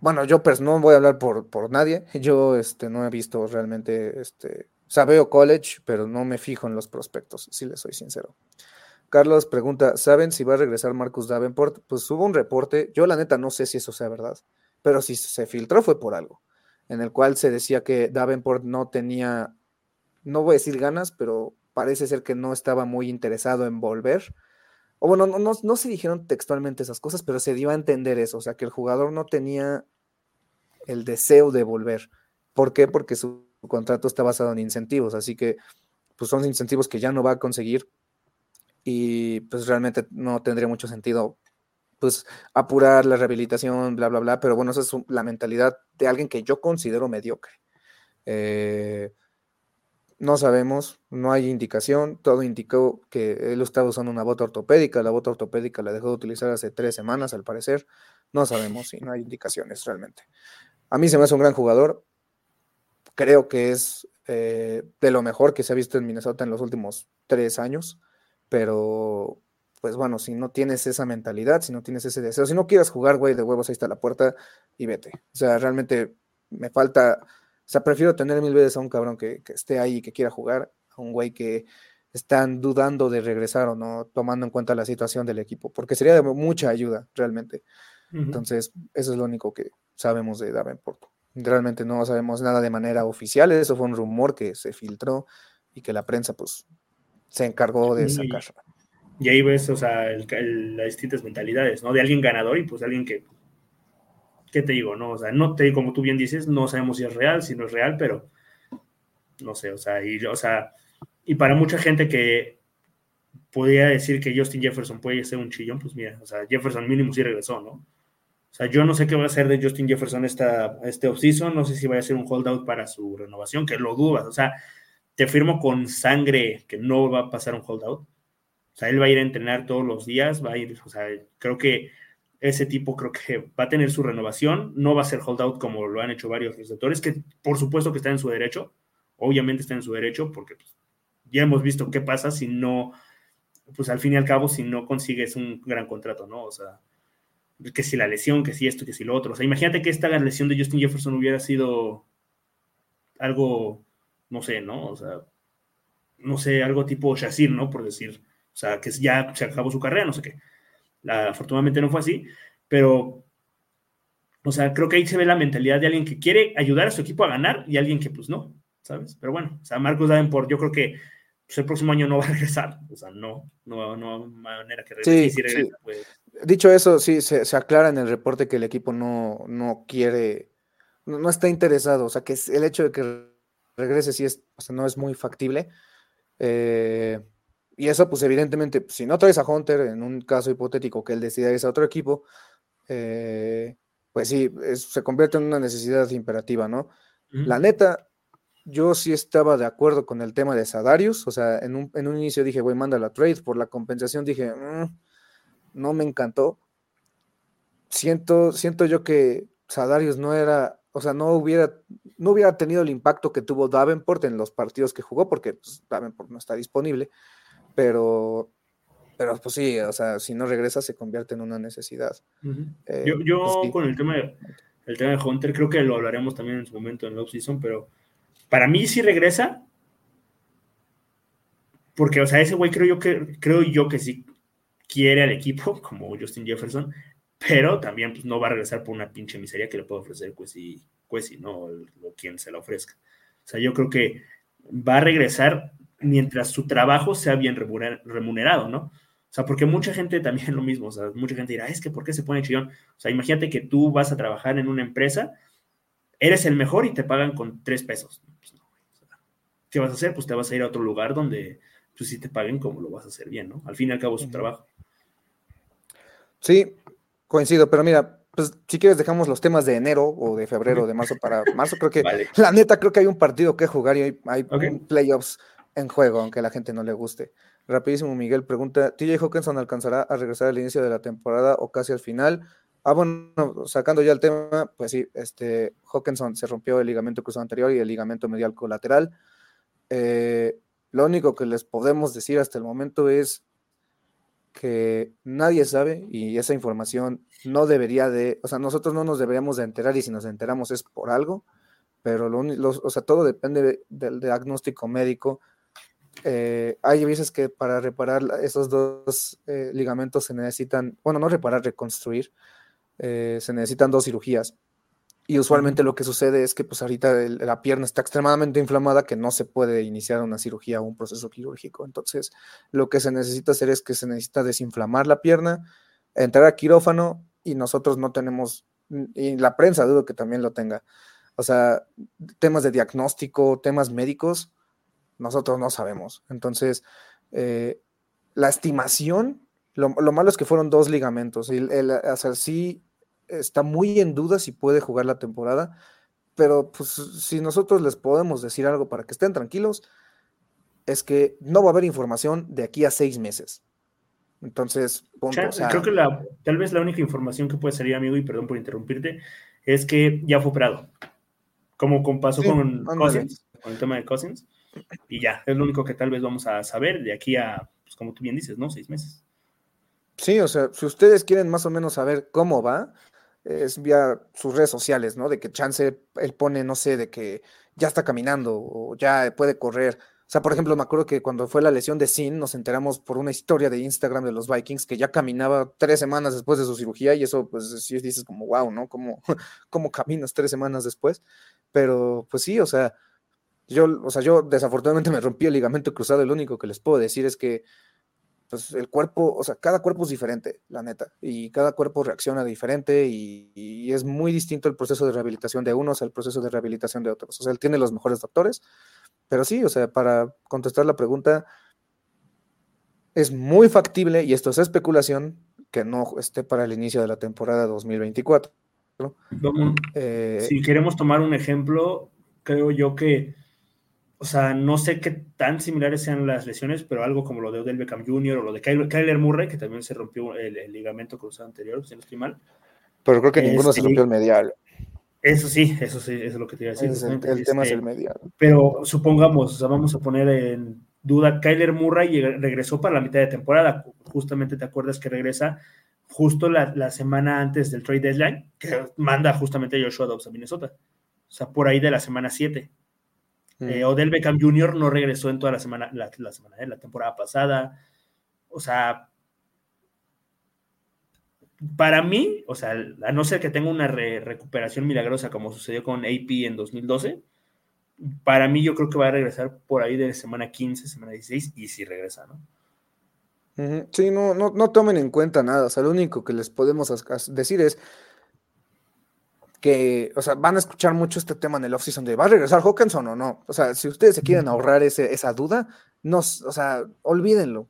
A: bueno, yo pues no voy a hablar por, por nadie, yo este, no he visto realmente, este, o sea, veo college, pero no me fijo en los prospectos, si les soy sincero. Carlos pregunta, ¿saben si va a regresar Marcus Davenport? Pues hubo un reporte, yo la neta no sé si eso sea verdad, pero si se filtró fue por algo, en el cual se decía que Davenport no tenía, no voy a decir ganas, pero parece ser que no estaba muy interesado en volver. O bueno, no, no, se dijeron textualmente esas cosas, pero se dio a entender eso, o sea, que el jugador no tenía el deseo de volver. ¿Por qué? Porque su contrato está basado en incentivos, así que pues son incentivos que ya no va a conseguir y pues realmente no tendría mucho sentido pues apurar la rehabilitación, bla, bla, bla, pero bueno, esa es la mentalidad de alguien que yo considero mediocre. Eh, no sabemos, no hay indicación. Todo indicó que él estaba usando una bota ortopédica. La bota ortopédica la dejó de utilizar hace tres semanas, al parecer. No sabemos si no hay indicaciones realmente. A mí se me hace un gran jugador. Creo que es eh, de lo mejor que se ha visto en Minnesota en los últimos tres años. Pero, pues bueno, si no tienes esa mentalidad, si no tienes ese deseo, si no quieres jugar, güey, de huevos, ahí está la puerta y vete. O sea, realmente me falta o sea, prefiero tener mil veces a un cabrón que, esté ahí y que quiera jugar, a un güey que están dudando de regresar o no, tomando en cuenta la situación del equipo, porque sería de mucha ayuda realmente. Entonces, eso es lo único que sabemos de Davenport. Realmente no sabemos nada de manera oficial, eso fue un rumor que se filtró y que la prensa pues se encargó de sacar.
B: Y ahí ves, o sea, las distintas mentalidades, ¿no? De alguien ganador y pues de alguien que ¿qué te digo? No, o sea, no te, como tú bien dices, no sabemos si es real, si no es real, pero no sé, o sea, y, o sea, y para mucha gente que podría decir que Justin Jefferson puede ser un chillón, pues mira, o sea, Jefferson mínimo sí regresó, ¿no? O sea, yo no sé qué va a hacer de Justin Jefferson esta, este offseason, no sé si va a ser un holdout para su renovación, que lo dudas, o sea, te firmo con sangre que no va a pasar un holdout. O sea, él va a ir a entrenar todos los días, va a ir, o sea, creo que ese tipo creo que va a tener su renovación, no va a ser holdout como lo han hecho varios receptores, que por supuesto que está en su derecho, obviamente está en su derecho, porque pues, ya hemos visto qué pasa si no, pues al fin y al cabo, si no consigues un gran contrato, ¿no? O sea, que si la lesión, que si esto, que si lo otro. O sea, imagínate que esta lesión de Justin Jefferson hubiera sido algo, no sé, ¿no? O sea, no sé, algo tipo Shazir, ¿no? Por decir, o sea, que ya se acabó su carrera, no sé qué afortunadamente no fue así, pero, o sea, creo que ahí se ve la mentalidad de alguien que quiere ayudar a su equipo a ganar y alguien que pues no, ¿sabes? Pero bueno, o sea, Marcos Davenport, yo creo que pues, el próximo año no va a regresar, o sea, no, no, no hay manera que regrese. Pues.
A: Dicho eso, sí, se, aclara en el reporte que el equipo no, no quiere, no, está interesado, o sea, que el hecho de que regrese sí es, o sea, no es muy factible. Eh, y eso, pues evidentemente, si no traes a Hunter, en un caso hipotético que él decida irse a otro equipo, eh, pues sí, se convierte en una necesidad imperativa, ¿no? La neta, yo sí estaba de acuerdo con el tema de Sadarius, o sea, en un, inicio dije, güey, manda la trade, por la compensación dije, mm, no me encantó. Siento, siento yo que Sadarius no era, o sea, no hubiera, no hubiera tenido el impacto que tuvo Davenport en los partidos que jugó, porque pues, Davenport no está disponible pero pero pues sí, o sea, si no regresa se convierte en una necesidad.
B: Eh, yo, yo pues con el tema, de, el tema de Hunter, creo que lo hablaremos también en su momento en la off-season, pero para mí sí regresa, porque, o sea, ese güey creo yo que, creo yo que sí quiere al equipo, como Justin Jefferson, pero también pues, no va a regresar por una pinche miseria que le puede ofrecer Cuesi, Cuesi ¿no? O, quien se la ofrezca. O sea, yo creo que va a regresar mientras su trabajo sea bien remunerado, ¿no? O sea, porque mucha gente también lo mismo, o sea, mucha gente dirá, es que ¿por qué se pone chillón? O sea, imagínate que tú vas a trabajar en una empresa, eres el mejor y te pagan con tres pesos. Pues ¿Qué vas a hacer? Pues te vas a ir a otro lugar donde pues sí te paguen como lo vas a hacer bien, ¿no? Al fin y al cabo es su trabajo.
A: Sí, coincido, pero mira, pues si quieres dejamos los temas de enero o de febrero, de marzo para marzo. Creo que la neta creo que hay un partido que jugar y hay, playoffs en juego, aunque a la gente no le guste. Rapidísimo, Miguel pregunta, ¿TJ Hawkinson alcanzará a regresar al inicio de la temporada o casi al final? Ah, bueno, sacando ya el tema, pues sí, este, Hawkinson se rompió el ligamento cruzado anterior y el ligamento medial colateral. Eh, lo único que les podemos decir hasta el momento es que nadie sabe y esa información no debería de, o sea, nosotros no nos deberíamos de enterar y si nos enteramos es por algo, pero lo, o sea, todo depende del diagnóstico médico. Eh, hay veces que para reparar esos dos eh, ligamentos se necesitan, bueno, no reparar, reconstruir, eh, se necesitan dos cirugías. Y usualmente lo que sucede es que pues ahorita la pierna está extremadamente inflamada que no se puede iniciar una cirugía o un proceso quirúrgico. Entonces, lo que se necesita hacer es que se necesita desinflamar la pierna, entrar a quirófano y nosotros no tenemos, y la prensa dudo que también lo tenga. O sea, temas de diagnóstico, temas médicos, nosotros no sabemos. Entonces, eh, la estimación, lo, malo es que fueron dos ligamentos. Y el, o sea, sí está muy en duda si puede jugar la temporada, pero pues si nosotros les podemos decir algo para que estén tranquilos, es que no va a haber información de aquí a seis meses. Entonces,
B: creo que la, tal vez la única información que puede salir, amigo, y perdón por interrumpirte, es que ya fue operado. Como pasó con Cousins, con el tema de Cousins. Y ya, es lo único que tal vez vamos a saber de aquí a, pues, como tú bien dices, ¿no? Seis meses.
A: Sí, o sea, si ustedes quieren más o menos saber cómo va, es vía sus redes sociales, ¿no? De que chance él pone, no sé, de que ya está caminando o ya puede correr. O sea, por ejemplo, me acuerdo que cuando fue la lesión de Sin, nos enteramos por una historia de Instagram de los Vikings que ya caminaba tres semanas después de su cirugía y eso, pues, sí dices como, wow, ¿no? ¿Cómo, caminas tres semanas después? Pero, pues sí, o sea, yo, o sea, yo desafortunadamente me rompí el ligamento cruzado, lo único que les puedo decir es que pues el cuerpo, o sea, cada cuerpo es diferente, la neta, y cada cuerpo reacciona diferente y, es muy distinto el proceso de rehabilitación de unos al proceso de rehabilitación de otros. O sea, él tiene los mejores doctores, pero sí, o sea, para contestar la pregunta, es muy factible, y esto es especulación, que no esté para el inicio de la temporada 2024.
B: Eh, si queremos tomar un ejemplo, creo yo que o sea, no sé qué tan similares sean las lesiones, pero algo como lo de Odell Beckham Jr. o lo de Kyler, Murray, que también se rompió el, ligamento cruzado anterior, si no estoy mal.
A: Pero creo que ninguno se este, rompió el medial.
B: Eso sí, eso sí, eso es lo que te iba a decir.
A: el, tema es el medial.
B: Pero supongamos, o sea, vamos a poner en duda, Kyler Murray regresó para la mitad de temporada. Justamente te acuerdas que regresa justo la, la semana antes del trade deadline, que manda justamente a Joshua Dobbs a Minnesota. O sea, por ahí de la semana 7. Eh, Odell Beckham Jr. no regresó en toda la semana, la, semana, ¿eh? la temporada pasada. O sea, para mí, o sea, a no ser que tenga una recuperación milagrosa como sucedió con AP en 2012, para mí yo creo que va a regresar por ahí de semana 15, semana 16, y si regresa, ¿no?
A: Sí, no, no, no tomen en cuenta nada, o sea, lo único que les podemos decir es, que, o sea, van a escuchar mucho este tema en el off-season de ¿va a regresar Hawkinson o no? O sea, si ustedes se quieren ahorrar ese, esa duda, no, o sea, olvídenlo.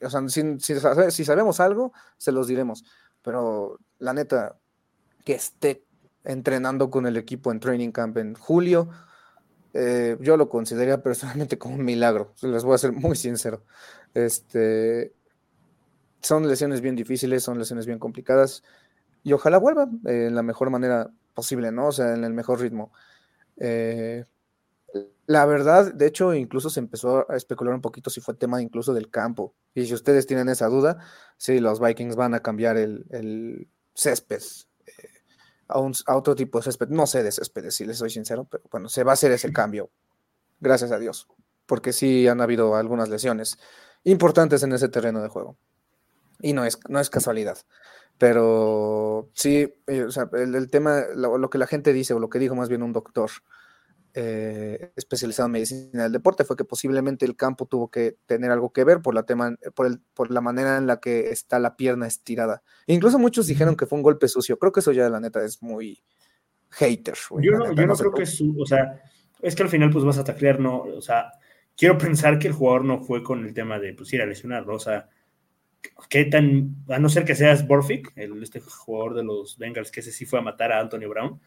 A: O sea, si, si, sabemos algo, se los diremos. Pero la neta, que esté entrenando con el equipo en training camp en julio, eh, yo lo consideraría personalmente como un milagro. Les voy a ser muy sincero. Este, son lesiones bien difíciles, son lesiones bien complicadas y ojalá vuelva en la mejor manera posible, ¿no? O sea, en el mejor ritmo. Eh, La verdad, de hecho, incluso se empezó a especular un poquito si fue tema incluso del campo. Y si ustedes tienen esa duda, sí, los Vikings van a cambiar el, césped eh, a, un, a, otro tipo de césped. No sé de césped, si les soy sincero, pero bueno, se va a hacer ese cambio. Gracias a Dios. Porque sí han habido algunas lesiones importantes en ese terreno de juego. Y no es, no es casualidad. Pero sí, eh, o sea, el, el tema, lo, lo, que la gente dice, o lo que dijo más bien un doctor eh, especializado en medicina del deporte, fue que posiblemente el campo tuvo que tener algo que ver por la, tema, por, el, por la manera en la que está la pierna estirada. Incluso muchos dijeron que fue un golpe sucio. Creo que eso ya, la neta, es muy hater.
B: Wey, yo no, neta, yo no, no creo que es, su, o sea, es que al final pues vas a taclear, no, o sea, quiero pensar que el jugador no fue con el tema de pues ir a lesionar, o sea, qué tan, a no ser que seas Borfic, el, este jugador de los Bengals, que ese sí fue a matar a Antonio Brown,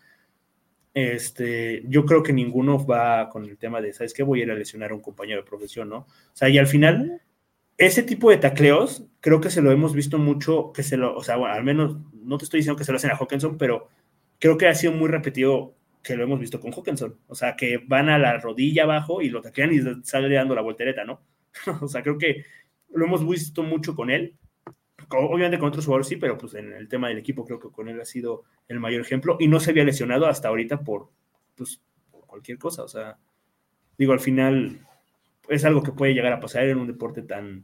B: este, yo creo que ninguno va con el tema de, ¿sabes qué? Voy a ir a lesionar a un compañero de profesión, ¿no? O sea, y al final, ese tipo de tacleos, creo que se lo hemos visto mucho, que se lo, o sea, bueno, al menos, no te estoy diciendo que se lo hacen a Hawkinson, pero creo que ha sido muy repetido que lo hemos visto con Hawkinson. O sea, que van a la rodilla abajo y lo taclean y sale dando la voltereta, ¿no? o sea, creo que lo hemos visto mucho con él obviamente con otros jugadores sí, pero pues en el tema del equipo creo que con él ha sido el mayor ejemplo y no se había lesionado hasta ahorita por pues, cualquier cosa, o sea, digo, al final es algo que puede llegar a pasar en un deporte tan,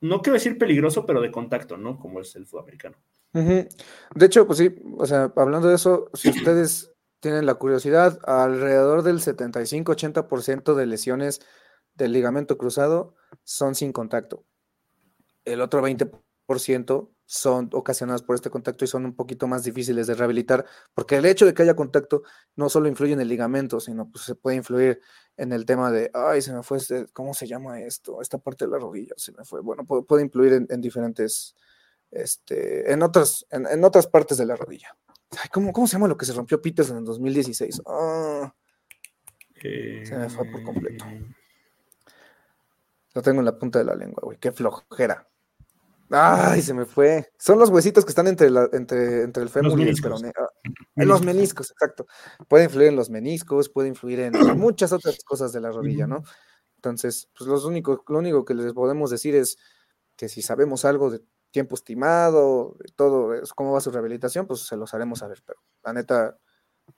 B: no quiero decir peligroso, pero de contacto, ¿no? Como es el fútbol americano.
A: Uh -huh. De hecho, pues sí, o sea, hablando de eso, si ustedes tienen la curiosidad, alrededor del 75-80% de lesiones del ligamento cruzado son sin contacto. El otro 20% son ocasionadas por este contacto y son un poquito más difíciles de rehabilitar, porque el hecho de que haya contacto no solo influye en el ligamento, sino pues se puede influir en el tema de, ay, se me fue, este, ¿cómo se llama esto? Esta parte de la rodilla se me fue. Bueno, puede, influir en, en, diferentes, este, en otras, en, en, otras partes de la rodilla. Ay, ¿cómo, ¿Cómo se llama lo que se rompió Peters en el 2016? Oh, eh, se me fue por completo. Lo tengo en la punta de la lengua, güey. Qué flojera. Ay, se me fue. Son los huesitos que están entre, la, entre, entre el fémur y el peroné. Ah, en los meniscos, exacto. Puede influir en los meniscos, puede influir en muchas otras cosas de la rodilla, ¿no? Entonces, pues los únicos, lo único que les podemos decir es que si sabemos algo de tiempo estimado, de todo, cómo va su rehabilitación, pues se los haremos saber. Pero la neta,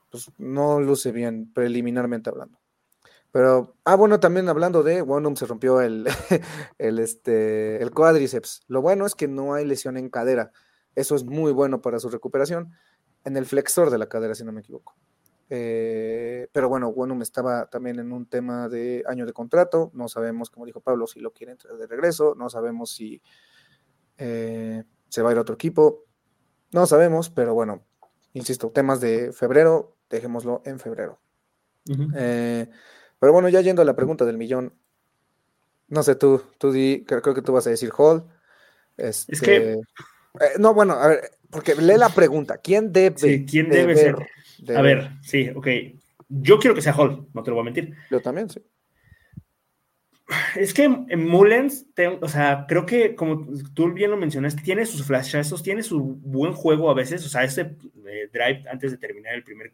A: pues no luce bien preliminarmente hablando. Pero, ah, bueno, también hablando de, Wonum se rompió el, el, este, el cuádriceps. Lo bueno es que no hay lesión en cadera. Eso es muy bueno para su recuperación. En el flexor de la cadera, si no me equivoco. Eh, pero bueno, Wonum estaba también en un tema de año de contrato. No sabemos, como dijo Pablo, si lo quiere entrar de regreso. No sabemos si eh, se va a ir a otro equipo. No sabemos, pero bueno, insisto, temas de febrero, dejémoslo en febrero. Uh -huh. eh, pero bueno, ya yendo a la pregunta del millón, no sé, tú, tú di, creo, creo que tú vas a decir Hall. Este,
B: es que.
A: Eh, no, bueno, a ver, porque lee la pregunta. ¿Quién debe,
B: sí, ¿quién debe ser? A ver, sí, ok. Yo quiero que sea Hall, no te lo voy a mentir.
A: Yo también, sí.
B: Es que en Mullens, te, o sea, creo que como tú bien lo mencionaste, tiene sus flashazos, tiene su buen juego a veces, o sea, ese eh, drive antes de terminar el primer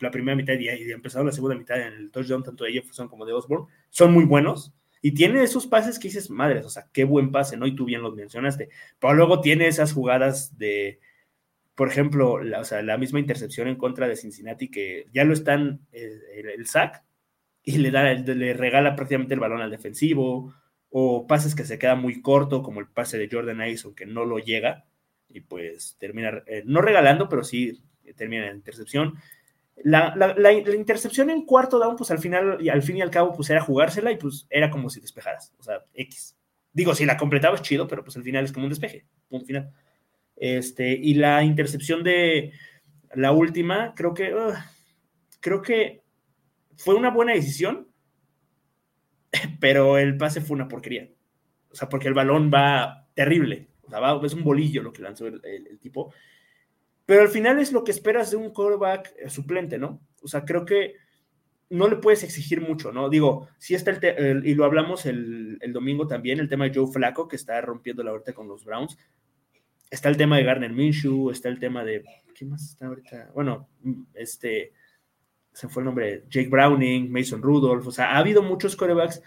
B: la primera mitad y, y empezado la segunda mitad en el touchdown, tanto de Jefferson como de Osborne, son muy buenos. Y tiene esos pases que dices, madres, o sea, qué buen pase, ¿no? Y tú bien los mencionaste. Pero luego tiene esas jugadas de, por ejemplo, la, o sea, la misma intercepción en contra de Cincinnati que ya lo están, eh, el, el, sack, y le, da, le regala prácticamente el balón al defensivo, o pases que se queda muy corto, como el pase de Jordan Addison, que no lo llega, y pues termina, eh, no regalando, pero sí termina en intercepción. La, la, intercepción en cuarto down, pues al final, y al fin y al cabo, pues era jugársela y pues era como si despejaras, o sea, X. Digo, si la completaba es chido, pero pues al final es como un despeje, punto final. Este, y la intercepción de la última, creo que, creo que fue una buena decisión, pero el pase fue una porquería. O sea, porque el balón va terrible, o sea, va, es un bolillo lo que lanzó el, el, el tipo. Pero al final es lo que esperas de un quarterback suplente, ¿no? O sea, creo que no le puedes exigir mucho, ¿no? Digo, sí está el, el y lo hablamos el, el, domingo también, el tema de Joe Flaco, que está rompiendo la ahorita con los Browns. Está el tema de Garner Minshew, está el tema de. ¿Quién más está ahorita? Bueno, este. se fue el nombre, Jake Browning, Mason Rudolph, o sea, ha habido muchos corebacks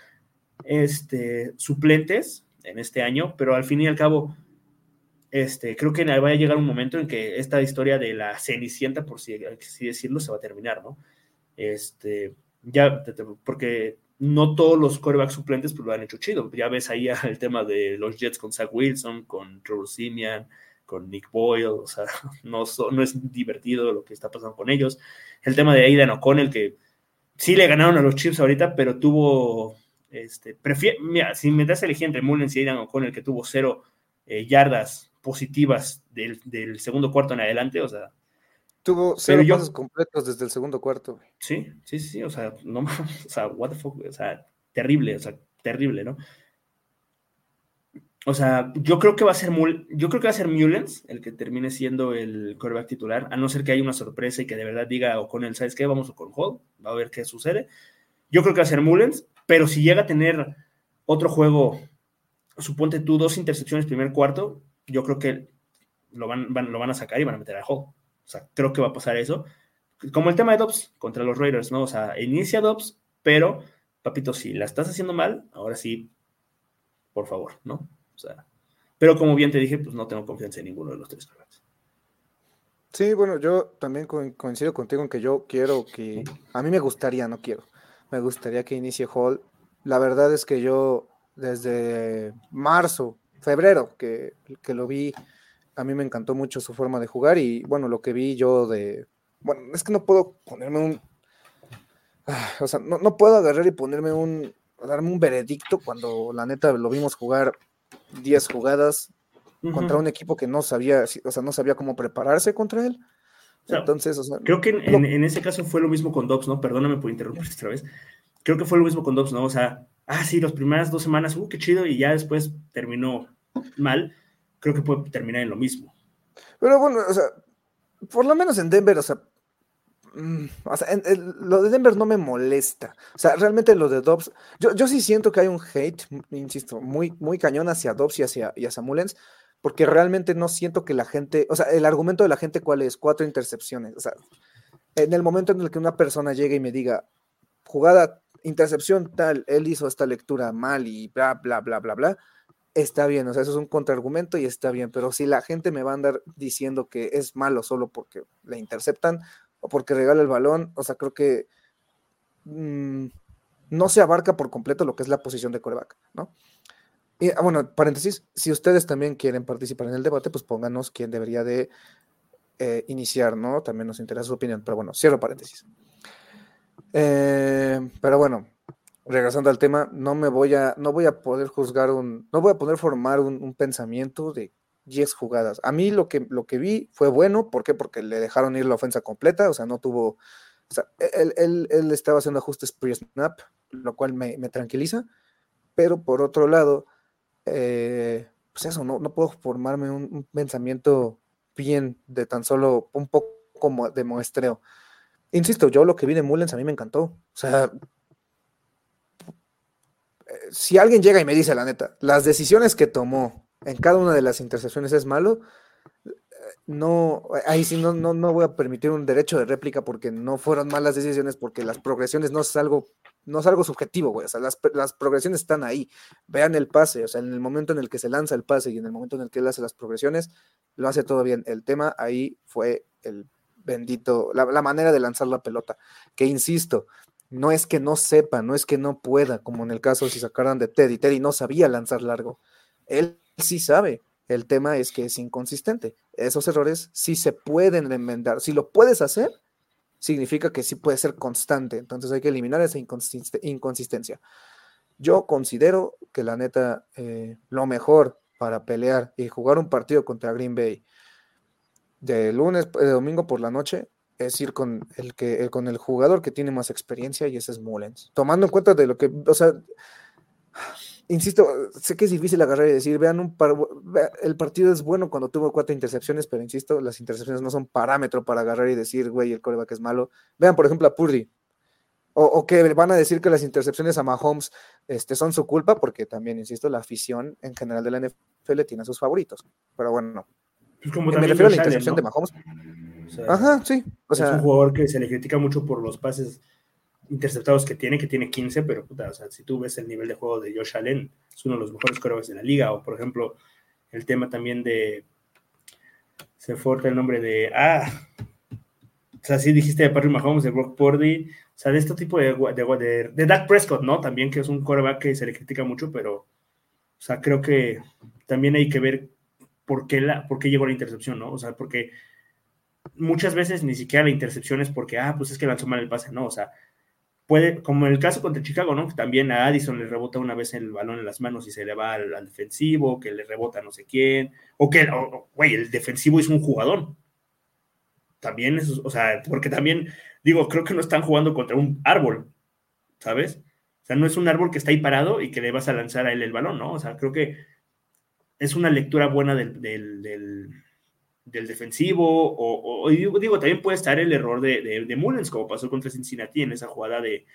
B: este, suplentes en este año, pero al fin y al cabo, este, creo que va a llegar un momento en que esta historia de la cenicienta, por así decirlo, se va a terminar, ¿no? Este, ya, porque no todos los corebacks suplentes pues, lo han hecho chido. Ya ves ahí el tema de los Jets con Zach Wilson, con Trevor Simeon, con Nick Boyle, o sea, no, no es divertido lo que está pasando con ellos. El tema de Aidan O'Connell, que sí le ganaron a los Chiefs ahorita, pero tuvo, este, mira, si me das a elegir entre Mullens y Aidan O'Connell, que tuvo cero eh, yardas positivas del, del, segundo cuarto en adelante, o sea,
A: Tuvo cero pasos completos desde el segundo cuarto.
B: Sí, sí, sí, o sea, no o sea, what the fuck, o sea, terrible, o sea, terrible, ¿no? O sea, yo creo que va a ser yo creo que va a ser Mullens el que termine siendo el quarterback titular, a no ser que haya una sorpresa y que de verdad diga o con él, ¿sabes qué? Vamos con Hall, va a ver qué sucede. Yo creo que va a ser Mullens, pero si llega a tener otro juego, suponte tú dos intercepciones primer cuarto, yo creo que lo van, lo van a sacar y van a meter a Hall. O sea, creo que va a pasar eso. Como el tema de Dobbs contra los Raiders, ¿no? O sea, inicia Dobbs, pero, papito, si la estás haciendo mal, ahora sí, por favor, ¿no? O sea, pero como bien te dije, pues no tengo confianza en ninguno de los tres
A: Sí, bueno, yo también coincido contigo en que yo quiero que, a mí me gustaría, no quiero, me gustaría que inicie Hall. La verdad es que yo desde marzo, febrero, que, que lo vi a mí me encantó mucho su forma de jugar y bueno, lo que vi yo de... Bueno, es que no puedo ponerme un... Ah, o sea, no, puedo agarrar y ponerme un... darme un veredicto cuando la neta lo vimos jugar 10 jugadas contra un equipo que no sabía, o sea, no sabía cómo prepararse contra él. Entonces, o sea,
B: creo que en, en, ese caso fue lo mismo con Dobbs, ¿no? Perdóname por interrumpir otra vez. Creo que fue lo mismo con Dobbs, ¿no? O sea, ah, sí, las primeras dos semanas, uh, qué chido, y ya después terminó mal creo que puede terminar en lo mismo.
A: Pero bueno, o sea, por lo menos en Denver, o sea, mm, o sea lo de Denver no me molesta. O sea, realmente lo de Dobbs, yo, yo sí siento que hay un hate, insisto, muy, muy cañón hacia Dobbs y hacia, y hacia Mullens, porque realmente no siento que la gente, o sea, el argumento de la gente, ¿cuál es? Cuatro intercepciones. O sea, en el momento en el que una persona llegue y me diga, jugada, intercepción tal, él hizo esta lectura mal y bla, bla, bla, bla, bla, está bien, o sea, eso es un contraargumento y está bien, pero si la gente me va a andar diciendo que es malo solo porque le interceptan o porque regala el balón, o sea, creo que mm, no se abarca por completo lo que es la posición de coreback, ¿no? Y ah, bueno, paréntesis, si ustedes también quieren participar en el debate, pues pónganos quién debería de eh, iniciar, ¿no? También nos interesa su opinión, pero bueno, cierro paréntesis. Eh, pero bueno, regresando al tema, no me voy a, no voy a poder juzgar un, no voy a poder formar un, pensamiento de 10 jugadas. A mí lo que, lo que vi fue bueno, ¿por qué? Porque le dejaron ir la ofensa completa, o sea, no tuvo, o sea, él, él, estaba haciendo ajustes pre-snap, lo cual me, tranquiliza, pero por otro lado, eh, pues eso, no, no puedo formarme un, pensamiento bien de tan solo un poco como de muestreo. Insisto, yo lo que vi de Mullens a mí me encantó. O sea, si alguien llega y me dice la neta, las decisiones que tomó en cada una de las intercepciones es malo, no, ahí sí no, no, no voy a permitir un derecho de réplica porque no fueron malas decisiones, porque las progresiones no es algo, no es algo subjetivo, güey. O sea, las, las, progresiones están ahí. Vean el pase, o sea, en el momento en el que se lanza el pase y en el momento en el que él hace las progresiones, lo hace todo bien. El tema ahí fue el bendito, la, manera de lanzar la pelota. Que insisto, no es que no sepa, no es que no pueda, como en el caso si sacaran de Teddy. Teddy no sabía lanzar largo. Él sí sabe. El tema es que es inconsistente. Esos errores sí se pueden enmendar. Si lo puedes hacer, significa que sí puede ser constante. Entonces hay que eliminar esa inconsistencia. Yo considero que la neta, eh, lo mejor para pelear y jugar un partido contra Green Bay de lunes, de domingo por la noche, es ir con el que con el jugador que tiene más experiencia y ese es Mullens. Tomando en cuenta de lo que, o sea, insisto, sé que es difícil agarrar y decir, vean el partido es bueno cuando tuvo cuatro intercepciones, pero insisto, las intercepciones no son parámetro para agarrar y decir, güey, el coreback es malo. Vean, por ejemplo, a Purdy. O, que van a decir que las intercepciones a Mahomes este, son su culpa, porque también, insisto, la afición en general de la NFL tiene a sus favoritos. Pero bueno,
B: pues me refiero a la intercepción de Mahomes
A: Ajá, sí.
B: O sea, es un jugador que se le critica mucho por los pases interceptados que tiene, que tiene 15, pero puta, o sea, si tú ves el nivel de juego de Josh Allen, es uno de los mejores corebacks de la liga, o por ejemplo, el tema también de, se fuerte el nombre de, ah, o sea, sí dijiste de Patrick Mahomes, de Brock Purdy, o sea, de este tipo de, de, de, Dak Prescott, ¿no? También que es un coreback que se le critica mucho, pero, o sea, creo que también hay que ver por qué, la, por llegó la intercepción, ¿no? O sea, porque muchas veces ni siquiera la intercepción es porque, ah, pues es que lanzó mal el pase, no, o sea, puede, como en el caso contra Chicago, ¿no? También a Addison le rebota una vez el balón en las manos y se le va al, defensivo, que le rebota no sé quién, o que, güey, el defensivo es un jugador. También es, o sea, porque también, digo, creo que no están jugando contra un árbol, ¿sabes? O sea, no es un árbol que está ahí parado y que le vas a lanzar a él el balón, ¿no? O sea, creo que es una lectura buena del, del defensivo, o, digo, también puede estar el error de, de, Mullens, como pasó contra Cincinnati en esa jugada de,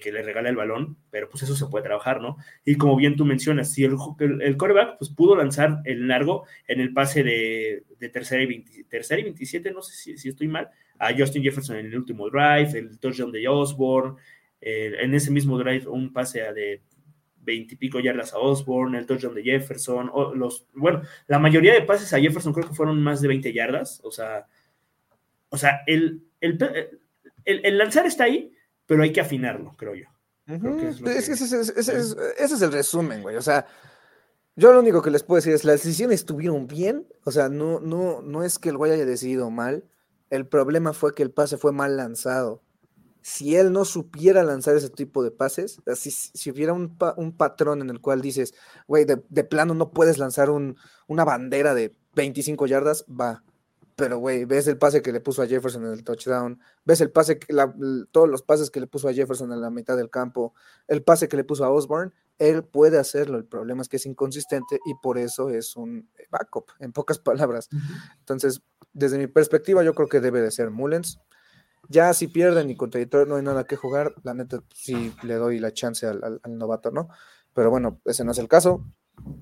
B: que le regala el balón, pero pues eso se puede trabajar, ¿no? Y como bien tú mencionas, si el, el, coreback pues pudo lanzar el largo en el pase de, tercera, y tercera y 27, no sé si, estoy mal, a Justin Jefferson en el último drive, el touchdown de Osborne, en ese mismo drive un pase a de veintipico yardas a Osborne, el touchdown de Jefferson, o los, bueno, la mayoría de pases a Jefferson creo que fueron más de 20 yardas, o sea, o sea, el, el, lanzar está ahí, pero hay que afinarlo, creo yo.
A: ese, es, el resumen, güey, o sea, yo lo único que les puedo decir es, las decisiones estuvieron bien, o sea, no, no, no es que el güey haya decidido mal, el problema fue que el pase fue mal lanzado si él no supiera lanzar ese tipo de pases, si, si hubiera un, patrón en el cual dices, güey, de, plano no puedes lanzar una bandera de 25 yardas, va. Pero, güey, ves el pase que le puso a Jefferson en el touchdown, ves el pase, que todos los pases que le puso a Jefferson en la mitad del campo, el pase que le puso a Osborne, él puede hacerlo. El problema es que es inconsistente y por eso es un backup, en pocas palabras. Entonces, desde mi perspectiva, yo creo que debe de ser Mullens. Ya si pierden y contra Detroit no hay nada que jugar, la neta sí le doy la chance al, novato, ¿no? Pero bueno, ese no es el caso.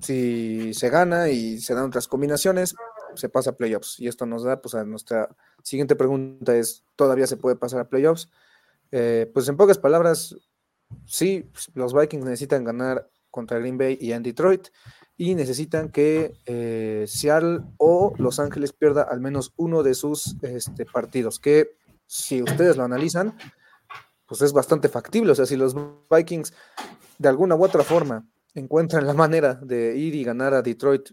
A: Si se gana y se dan otras combinaciones, se pasa a playoffs. Y esto nos da, pues a nuestra siguiente pregunta es, ¿todavía se puede pasar a playoffs? Eh, pues en pocas palabras, sí, los Vikings necesitan ganar contra Green Bay y en Detroit y necesitan que eh, Seattle o Los Ángeles pierda al menos uno de sus este, partidos, que si ustedes lo analizan, pues es bastante factible. O sea, si los Vikings de alguna u otra forma encuentran la manera de ir y ganar a Detroit,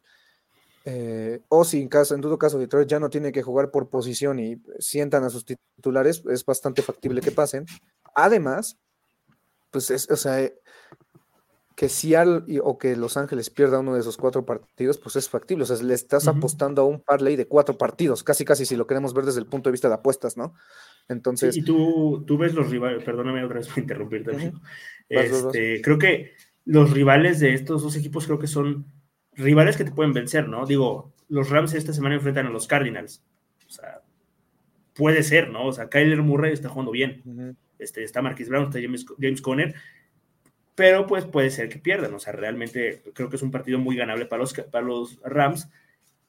A: eh, o si en, caso, en todo caso Detroit ya no tiene que jugar por posición y sientan a sus titulares, es bastante factible que pasen. Además, pues es, o sea, que Seattle o que Los Ángeles pierda uno de esos cuatro partidos, pues es factible. O sea, le estás apostando a un parlay de cuatro partidos, casi casi si lo queremos ver desde el punto de vista de apuestas, ¿no? Entonces.
B: y tú, tú ves los rivales, perdóname otra vez por interrumpirte, este, Creo que los rivales de estos dos equipos creo que son rivales que te pueden vencer, ¿no? Digo, los Rams esta semana enfrentan a los Cardinals. O sea, puede ser, ¿no? O sea, Kyler Murray está jugando bien. este, está Marquis Brown, está James, James Conner pero pues puede ser que pierdan. O sea, realmente creo que es un partido muy ganable para los, para los Rams,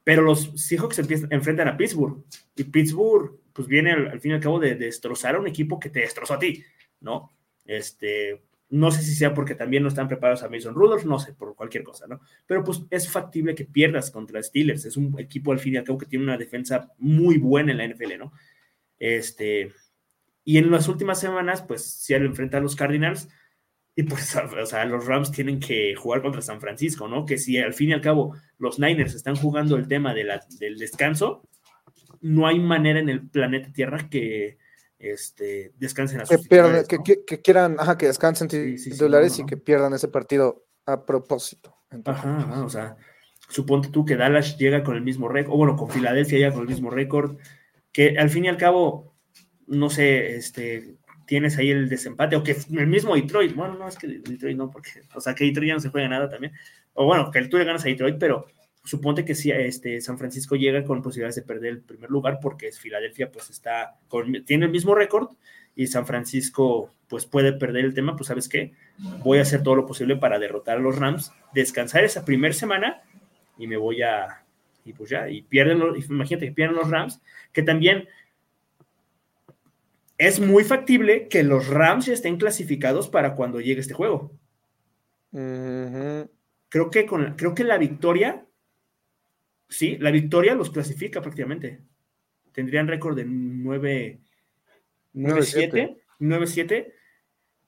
B: pero los Seahawks empiezan, enfrentan a Pittsburgh y Pittsburgh pues viene al, fin y al cabo de, destrozar a un equipo que te destrozó a ti, ¿no? Este, no sé si sea porque también no están preparados a Mason Rudolph, no sé, por cualquier cosa, ¿no? Pero pues es factible que pierdas contra Steelers. Es un equipo al fin y al cabo que tiene una defensa muy buena en la NFL, ¿no? Este, y en las últimas semanas, pues si al enfrentar a los Cardinals, y pues, o sea, los Rams tienen que jugar contra San Francisco, ¿no? Que si al fin y al cabo los Niners están jugando el tema de la, del descanso, no hay manera en el planeta Tierra que este, descansen a
A: sus que, que, quieran, ajá, que descansen titulares y que pierdan ese partido a propósito.
B: Ajá, o sea, suponte tú que Dallas llega con el mismo récord, o bueno, con Filadelfia llega con el mismo récord, que al fin y al cabo, no sé, este, tienes ahí el desempate, o que el mismo Detroit, bueno, no es que Detroit no, porque, o sea, que Detroit ya no se juega nada también, o bueno, que tú le ganas a Detroit, pero suponte que si este, San Francisco llega con posibilidades de perder el primer lugar, porque Filadelfia pues está, con, tiene el mismo récord, y San Francisco pues puede perder el tema, pues sabes qué, voy a hacer todo lo posible para derrotar a los Rams, descansar esa primera semana, y me voy a, y pues ya, y pierden, los, imagínate que pierden los Rams, que también es muy factible que los Rams ya estén clasificados para cuando llegue este juego. Creo que con creo que la victoria, sí, la victoria los clasifica prácticamente. Tendrían récord de 9 9-7, 9-7.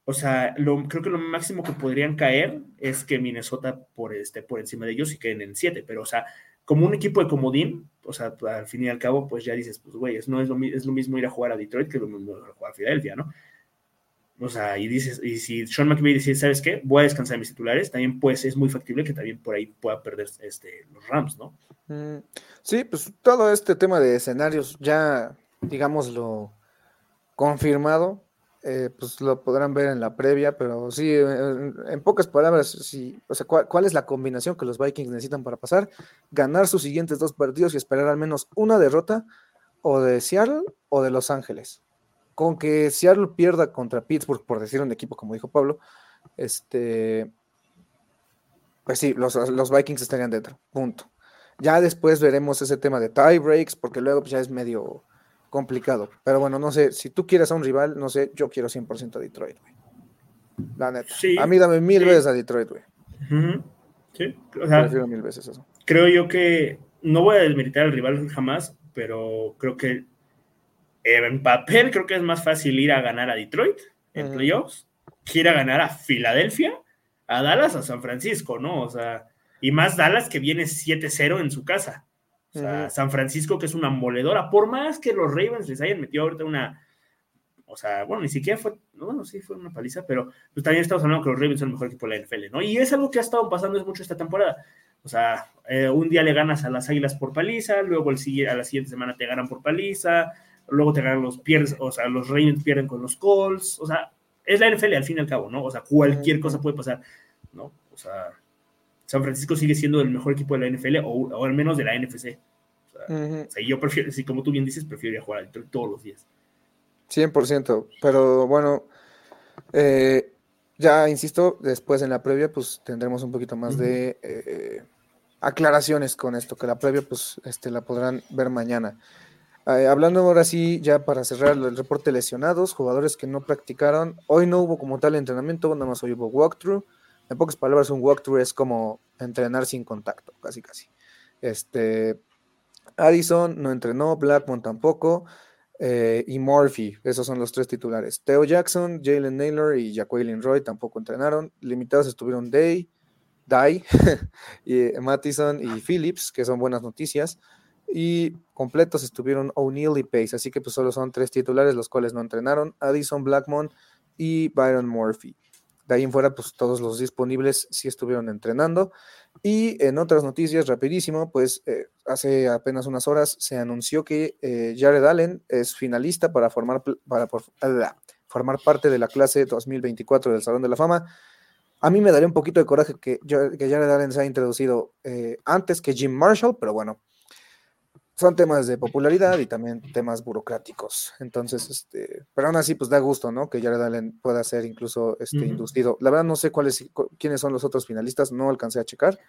B: O sea, lo, creo que lo máximo que podrían caer es que Minnesota por, este, por encima de ellos y queden en 7. Pero, o sea, como un equipo de comodín, o sea, al fin y al cabo, pues ya dices, pues, güey, es lo, es lo mismo ir a jugar a Detroit que lo mismo ir a jugar a Filadelfia, ¿no? O sea, y dices, y si Sean McVay dice, ¿sabes qué? Voy a descansar mis titulares, también pues es muy factible que también por ahí pueda perder este, los Rams, ¿no?
A: Mm, sí, pues todo este tema de escenarios ya, digámoslo, confirmado, eh, pues lo podrán ver en la previa, pero sí, en, pocas palabras, sí, ¿cuál, es la combinación que los Vikings necesitan para pasar? Ganar sus siguientes dos partidos y esperar al menos una derrota o de Seattle o de Los Ángeles con que Seattle pierda contra Pittsburgh, por decir un equipo, como dijo Pablo, este, pues sí, los, Vikings estarían dentro, punto. Ya después veremos ese tema de tie breaks, porque luego pues, ya es medio complicado. Pero bueno, no sé, si tú quieres a un rival, no sé, yo quiero 100% a Detroit, güey. La neta. a mí dame mil veces a Detroit, güey.
B: Sí, o sea, prefiero mil veces eso. Creo yo que no voy a desmeritar al rival jamás, pero creo que en papel creo que es más fácil ir a ganar a Detroit en playoffs que ir a ganar a Filadelfia, a Dallas, a San Francisco, ¿no? O sea, y más Dallas que viene 7-0 en su casa. O sea, San Francisco que es una moledora, por más que los Ravens les hayan metido ahorita una, o sea, bueno, ni siquiera fue, bueno, sí fue una paliza, pero pues también estamos hablando que los Ravens son el mejor equipo de la NFL, ¿no? Y es algo que ha estado pasando mucho esta temporada. O sea, eh, un día le ganas a las Águilas por paliza, luego el, a la siguiente semana te ganan por paliza, luego te ganan los pierdes, o sea, los Ravens pierden con los Colts, o sea, es la NFL al fin y al cabo, ¿no? O sea, cualquier cosa puede pasar, ¿no? O sea, San Francisco sigue siendo el mejor equipo de la NFL o, al menos de la NFC. O sea, yo prefiero, si como tú bien dices, prefiero ir a jugar todos los días.
A: 100%, pero bueno, eh, ya insisto, después en la previa, pues tendremos un poquito más de eh, aclaraciones con esto, que la previa, pues este, la podrán ver mañana. Eh, hablando ahora sí, ya para cerrar el reporte lesionados, jugadores que no practicaron. Hoy no hubo como tal entrenamiento, nada más hoy hubo walkthrough. En pocas palabras, un walkthrough es como entrenar sin contacto, casi casi. Este, Addison no entrenó, Blackmon tampoco, eh, y Murphy, esos son los tres titulares. Theo Jackson, Jalen Naylor y Jacqueline Roy tampoco entrenaron. Limitados estuvieron Day, Dye, y Mattison y Phillips, que son buenas noticias y completos estuvieron O'Neill y Pace, así que pues solo son tres titulares los cuales no entrenaron, Addison Blackmon y Byron Murphy. De ahí en fuera, pues todos los disponibles sí estuvieron entrenando. Y en otras noticias, rapidísimo, pues eh, hace apenas unas horas se anunció que eh, Jared Allen es finalista para formar, para formar parte de la clase 2024 del Salón de la Fama. A mí me daría un poquito de coraje que, Jared Allen se haya introducido eh, antes que Jim Marshall, pero bueno, son temas de popularidad y también temas burocráticos. Entonces, este, pero aún así, pues da gusto, ¿no? Que Jared Allen pueda ser incluso este, inducido. La verdad no sé cuáles, quiénes son los otros finalistas, no alcancé a checar,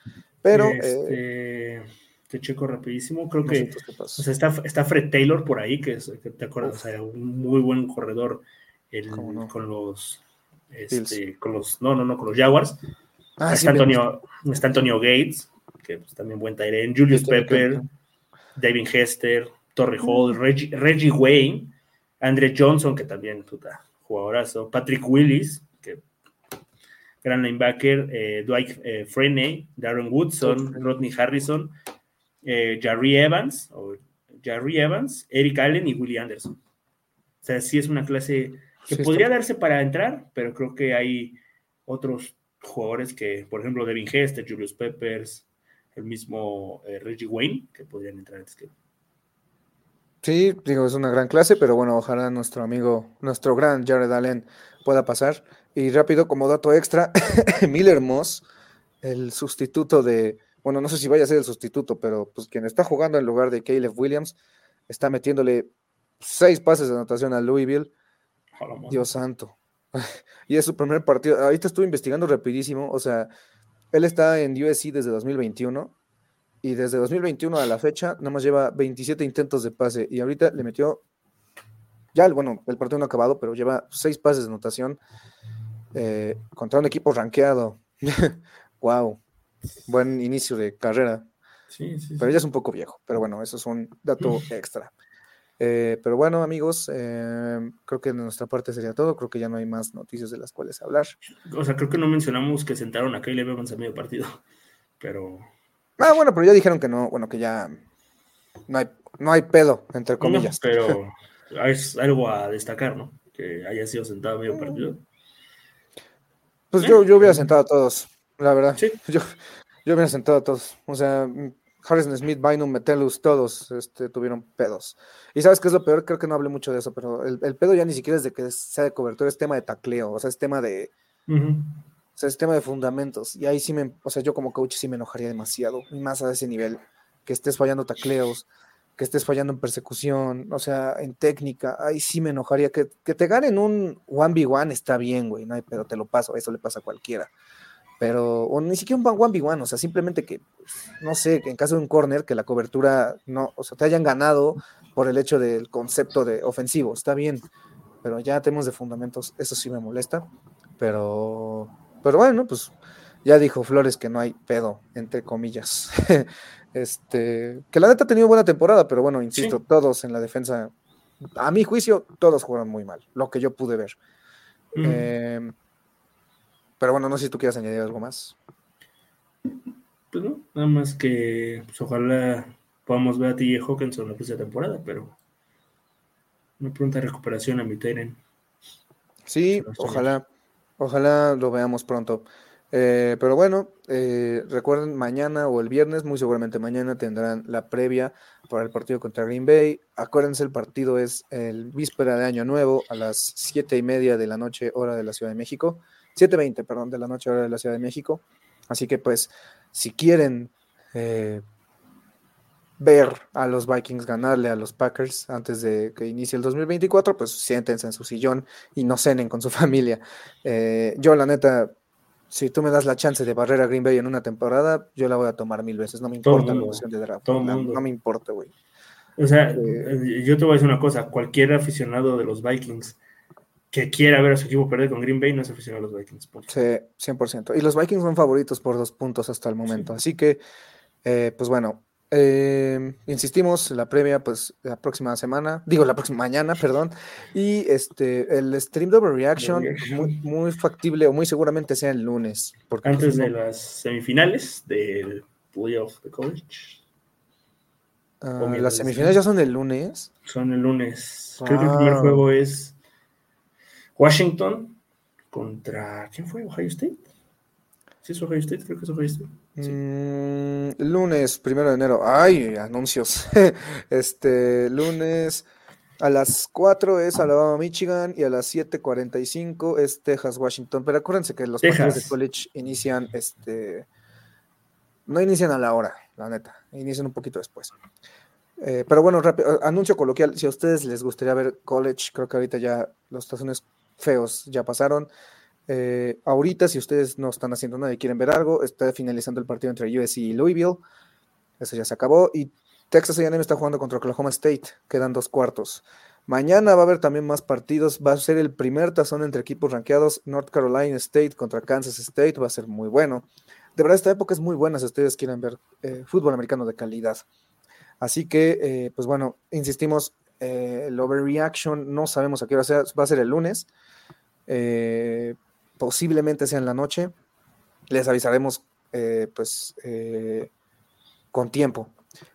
A: pero...
B: Este, eh, te checo rapidísimo, creo que está, está, Fred Taylor por ahí, que, es, que te acuerdas, o sea, un muy buen corredor con los... Este, con los, no, no, no, con los Jaguars. Ah, está, Antonio, está Antonio Gates, que pues, también buen en Julius Pepper. David Hester, Torre Hall, Reggie, Wayne, Andre Johnson, que también puta, jugadorazo, Patrick Willis, que gran linebacker, eh, Dwight eh, Freeney, Darren Woodson, Rodney Harrison, eh, Jerry Evans, o Jerry Evans, Eric Allen y Willie Anderson. O sea, sí es una clase que podría darse para entrar, pero creo que hay otros jugadores que, por ejemplo, Devin Hester, Julius Peppers, el mismo eh, Reggie Wayne, que podrían entrar antes que.
A: Sí, digo, es una gran clase, pero bueno, ojalá nuestro amigo, nuestro gran Jared Allen pueda pasar. Y rápido, como dato extra, Miller Moss, el sustituto de, bueno, no sé si vaya a ser el sustituto, pero pues quien está jugando en lugar de Caleb Williams, está metiéndole seis pases de anotación a Louisville. Dios santo. y es su primer partido. Ahorita estuve investigando rapidísimo, o sea, él está en USC desde 2021 y desde 2021 a la fecha nada más lleva 27 intentos de pase y ahorita le metió, ya, bueno, el partido no ha acabado, pero lleva 6 pases de anotación eh, contra un equipo rankeado. wow, buen inicio de carrera.
B: Sí, sí,
A: Pero ya es un poco viejo, pero bueno, eso es un dato extra. Eh, pero bueno, amigos, eh, creo que de nuestra parte sería todo. Creo que ya no hay más noticias de las cuales hablar.
B: O sea, creo que no mencionamos que sentaron a Caleb Evans a medio partido, pero
A: Ah, bueno, pero ya dijeron que no, bueno, que ya no hay, no hay pedo, entre comillas.
B: No, pero es algo a destacar, ¿no? Que haya sido sentado a medio partido.
A: Pues
B: ¿Eh?
A: yo, yo hubiera sentado a todos, la verdad.
B: Sí.
A: Yo, yo hubiera sentado a todos. O sea, Harrison Smith, Bynum, Metellus, todos este, tuvieron pedos. Y sabes qué es lo peor, creo que no hablé mucho de eso, pero el, el pedo ya ni siquiera es de que sea de cobertura, es tema de tacleo, o sea, es tema de,
B: Ujú.
A: o sea, es tema de fundamentos. Y ahí sí me, o sea, yo como coach sí me enojaría demasiado, y más a ese nivel, que estés fallando tacleos, que estés fallando en persecución, o sea, en técnica, ahí sí me enojaría. Que, que te ganen un 1v1 está bien, güey, no hay pedo, te lo paso, eso le pasa a cualquiera. Pero, o ni siquiera un 1v1, o sea, simplemente que, no sé, que en caso de un corner, que la cobertura no, o sea, te hayan ganado por el hecho del concepto de ofensivo, está bien, pero ya tenemos de fundamentos, eso sí me molesta, pero, pero bueno, pues ya dijo Flores que no hay pedo, entre comillas. este, que la neta ha tenido buena temporada, pero bueno, insisto,
B: Sí.
A: todos en la defensa, a mi juicio, todos jugaron muy mal, lo que yo pude ver. Eh, pero bueno, no sé si tú quieres añadir algo más.
B: Pues no, nada más que pues, ojalá podamos ver a TJ Hawkinson la próxima temporada, pero una pronta recuperación a mi Teren.
A: Sí, ojalá, ojalá lo veamos pronto. Eh, pero bueno, eh, recuerden, mañana o el viernes, muy seguramente mañana, tendrán la previa para el partido contra Green Bay. Acuérdense, el partido es el víspera de Año Nuevo a las siete y media de la noche, hora de la Ciudad de México. 7.20, perdón, de la noche, hora de la Ciudad de México. Así que pues, si quieren eh, ver a los Vikings ganarle a los Packers antes de que inicie el 2024, pues siéntense en su sillón y no cenen con su familia. Eh, yo, la neta, si tú me das la chance de barrer a Green Bay en una temporada, yo la voy a tomar mil veces. No me importa la opción de draft. no, no me importa, güey.
B: O sea,
A: eh,
B: yo te voy a decir una cosa, cualquier aficionado de los Vikings que quiera ver a su equipo perder con Green Bay no es aficionado a los Vikings.
A: Sí, 100%. Y los Vikings son favoritos por dos puntos hasta el momento. Así que, eh, pues bueno, eh, insistimos, la previa, pues la próxima semana, digo la próxima mañana, perdón. Y este, el stream de Overreaction, pues, muy, muy factible o muy seguramente sea el lunes. Porque, pues,
B: Antes de las semifinales del playoff de college,
A: ah,
B: o mientras
A: las semifinales ya son el lunes.
B: son el lunes. Creo que el primer
A: Ah.
B: juego es Washington contra. ¿Quién fue? ¿Ohio State? ¿Sí es Ohio State? Creo que es Ohio State. Sí.
A: Mm, lunes, primero de enero. Ay, anuncios. Este, lunes a las 4 es Alabama, Michigan y a las 7:45 es Texas, Washington. Pero acuérdense que los partidos de college inician, este, no inician a la hora, la neta, inician un poquito después. Eh, pero bueno, rápido, anuncio coloquial. Si a ustedes les gustaría ver college, creo que ahorita ya los tazones feos ya pasaron. Eh, ahorita, si ustedes no están haciendo nada y quieren ver algo, está finalizando el partido entre USC y Louisville. Eso ya se acabó. Y Texas A&M está jugando contra Oklahoma State. Quedan dos cuartos. Mañana va a haber también más partidos. Va a ser el primer tazón entre equipos rankeados. North Carolina State contra Kansas State. Va a ser muy bueno. De verdad, esta época es muy buena si ustedes quieren ver eh, fútbol americano de calidad. Así que, eh, pues bueno, insistimos, eh, el overreaction no sabemos a qué hora sea, va a ser el lunes, eh, posiblemente sea en la noche, les avisaremos eh, pues con tiempo.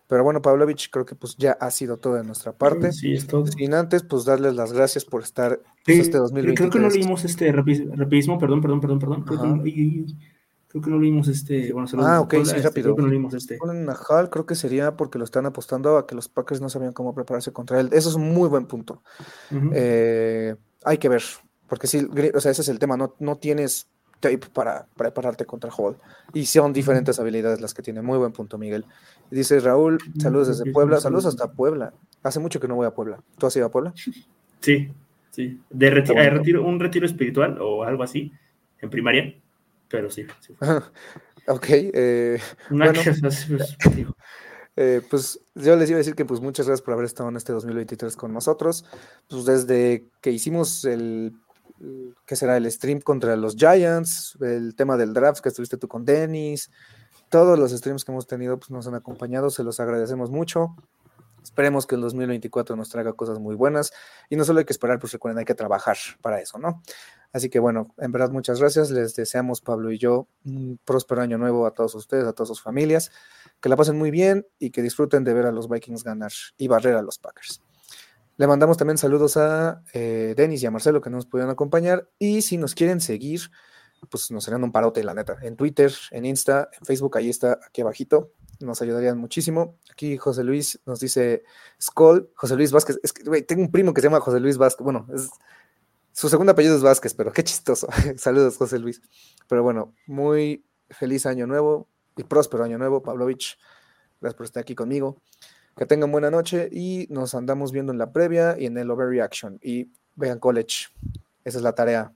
A: Pero bueno, Pavlovich, creo que pues ya ha sido todo de nuestra parte.
B: Sí, es todo.
A: Sin antes, pues darles las gracias por estar
B: Sí,
A: pues, este 2023.
B: Creo que no leímos este rapi- rapidismo, perdón, perdón, perdón, perdón. Creo que,
A: Ajá.
B: no, y- y- creo que no leímos este. Bueno, saludos
A: Ah, ok, sí,
B: este,
A: rápido.
B: Creo que no leímos este.
A: Ponen a Hall, creo que sería porque lo están apostando a que los Packers no sabían cómo prepararse contra él. Eso es un muy buen punto. Eh, hay que ver, porque sí, o sea, ese es el tema, no, no tienes tape para prepararte contra Hall. Y son diferentes habilidades las que tiene. Muy buen punto, Miguel. Dice Raúl, saludos desde Puebla, saludos hasta Puebla. Hace mucho que no voy a Puebla. ¿Tú has ido a Puebla?
B: Sí, sí. De reti-
A: bonito.
B: eh, retiro, un retiro espiritual o algo así en primaria, pero sí. sí.
A: Ok, eh,
B: Una
A: Bueno.
B: que así, pues,
A: Eh, pues yo les iba a decir que pues muchas gracias por haber estado en este 2023 con nosotros. Pues desde que hicimos el, ¿qué será? El stream contra los Giants, el tema del draft que estuviste tú con Dennis, todos los streams que hemos tenido pues nos han acompañado, se los agradecemos mucho. Esperemos que el 2024 nos traiga cosas muy buenas y no solo hay que esperar, pues recuerden, hay que trabajar para eso, ¿no? Así que bueno, en verdad muchas gracias, les deseamos Pablo y yo un próspero año nuevo a todos ustedes, a todas sus familias que la pasen muy bien y que disfruten de ver a los Vikings ganar y barrer a los Packers. Le mandamos también saludos a eh, Denis y a Marcelo que no nos pudieron acompañar y si nos quieren seguir, pues nos serían un parote, la neta. En Twitter, en Insta, en Facebook, ahí está, aquí abajito. Nos ayudarían muchísimo. Aquí José Luis nos dice Skull, José Luis Vázquez. Es que, tengo un primo que se llama José Luis Vázquez. Bueno, es, su segundo apellido es Vázquez, pero qué chistoso. Saludos, José Luis. Pero bueno, muy feliz año nuevo y próspero año nuevo, Pavlovich. Gracias por estar aquí conmigo. Que tengan buena noche y nos andamos viendo en la previa y en el overreaction. Y vean college. Esa es la tarea.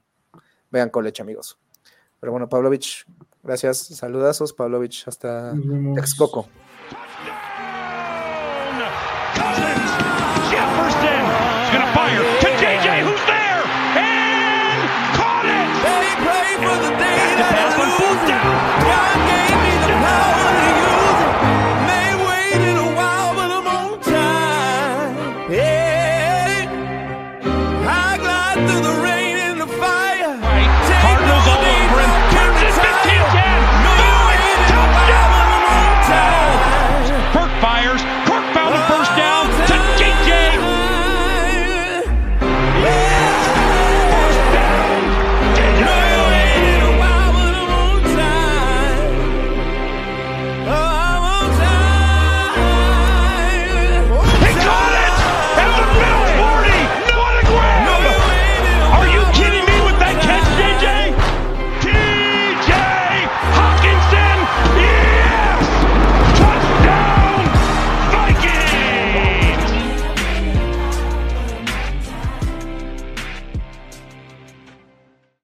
A: Vean college, amigos. Pero bueno, Pavlovich, Gracias, saludazos, Pavlovich, hasta Texcoco.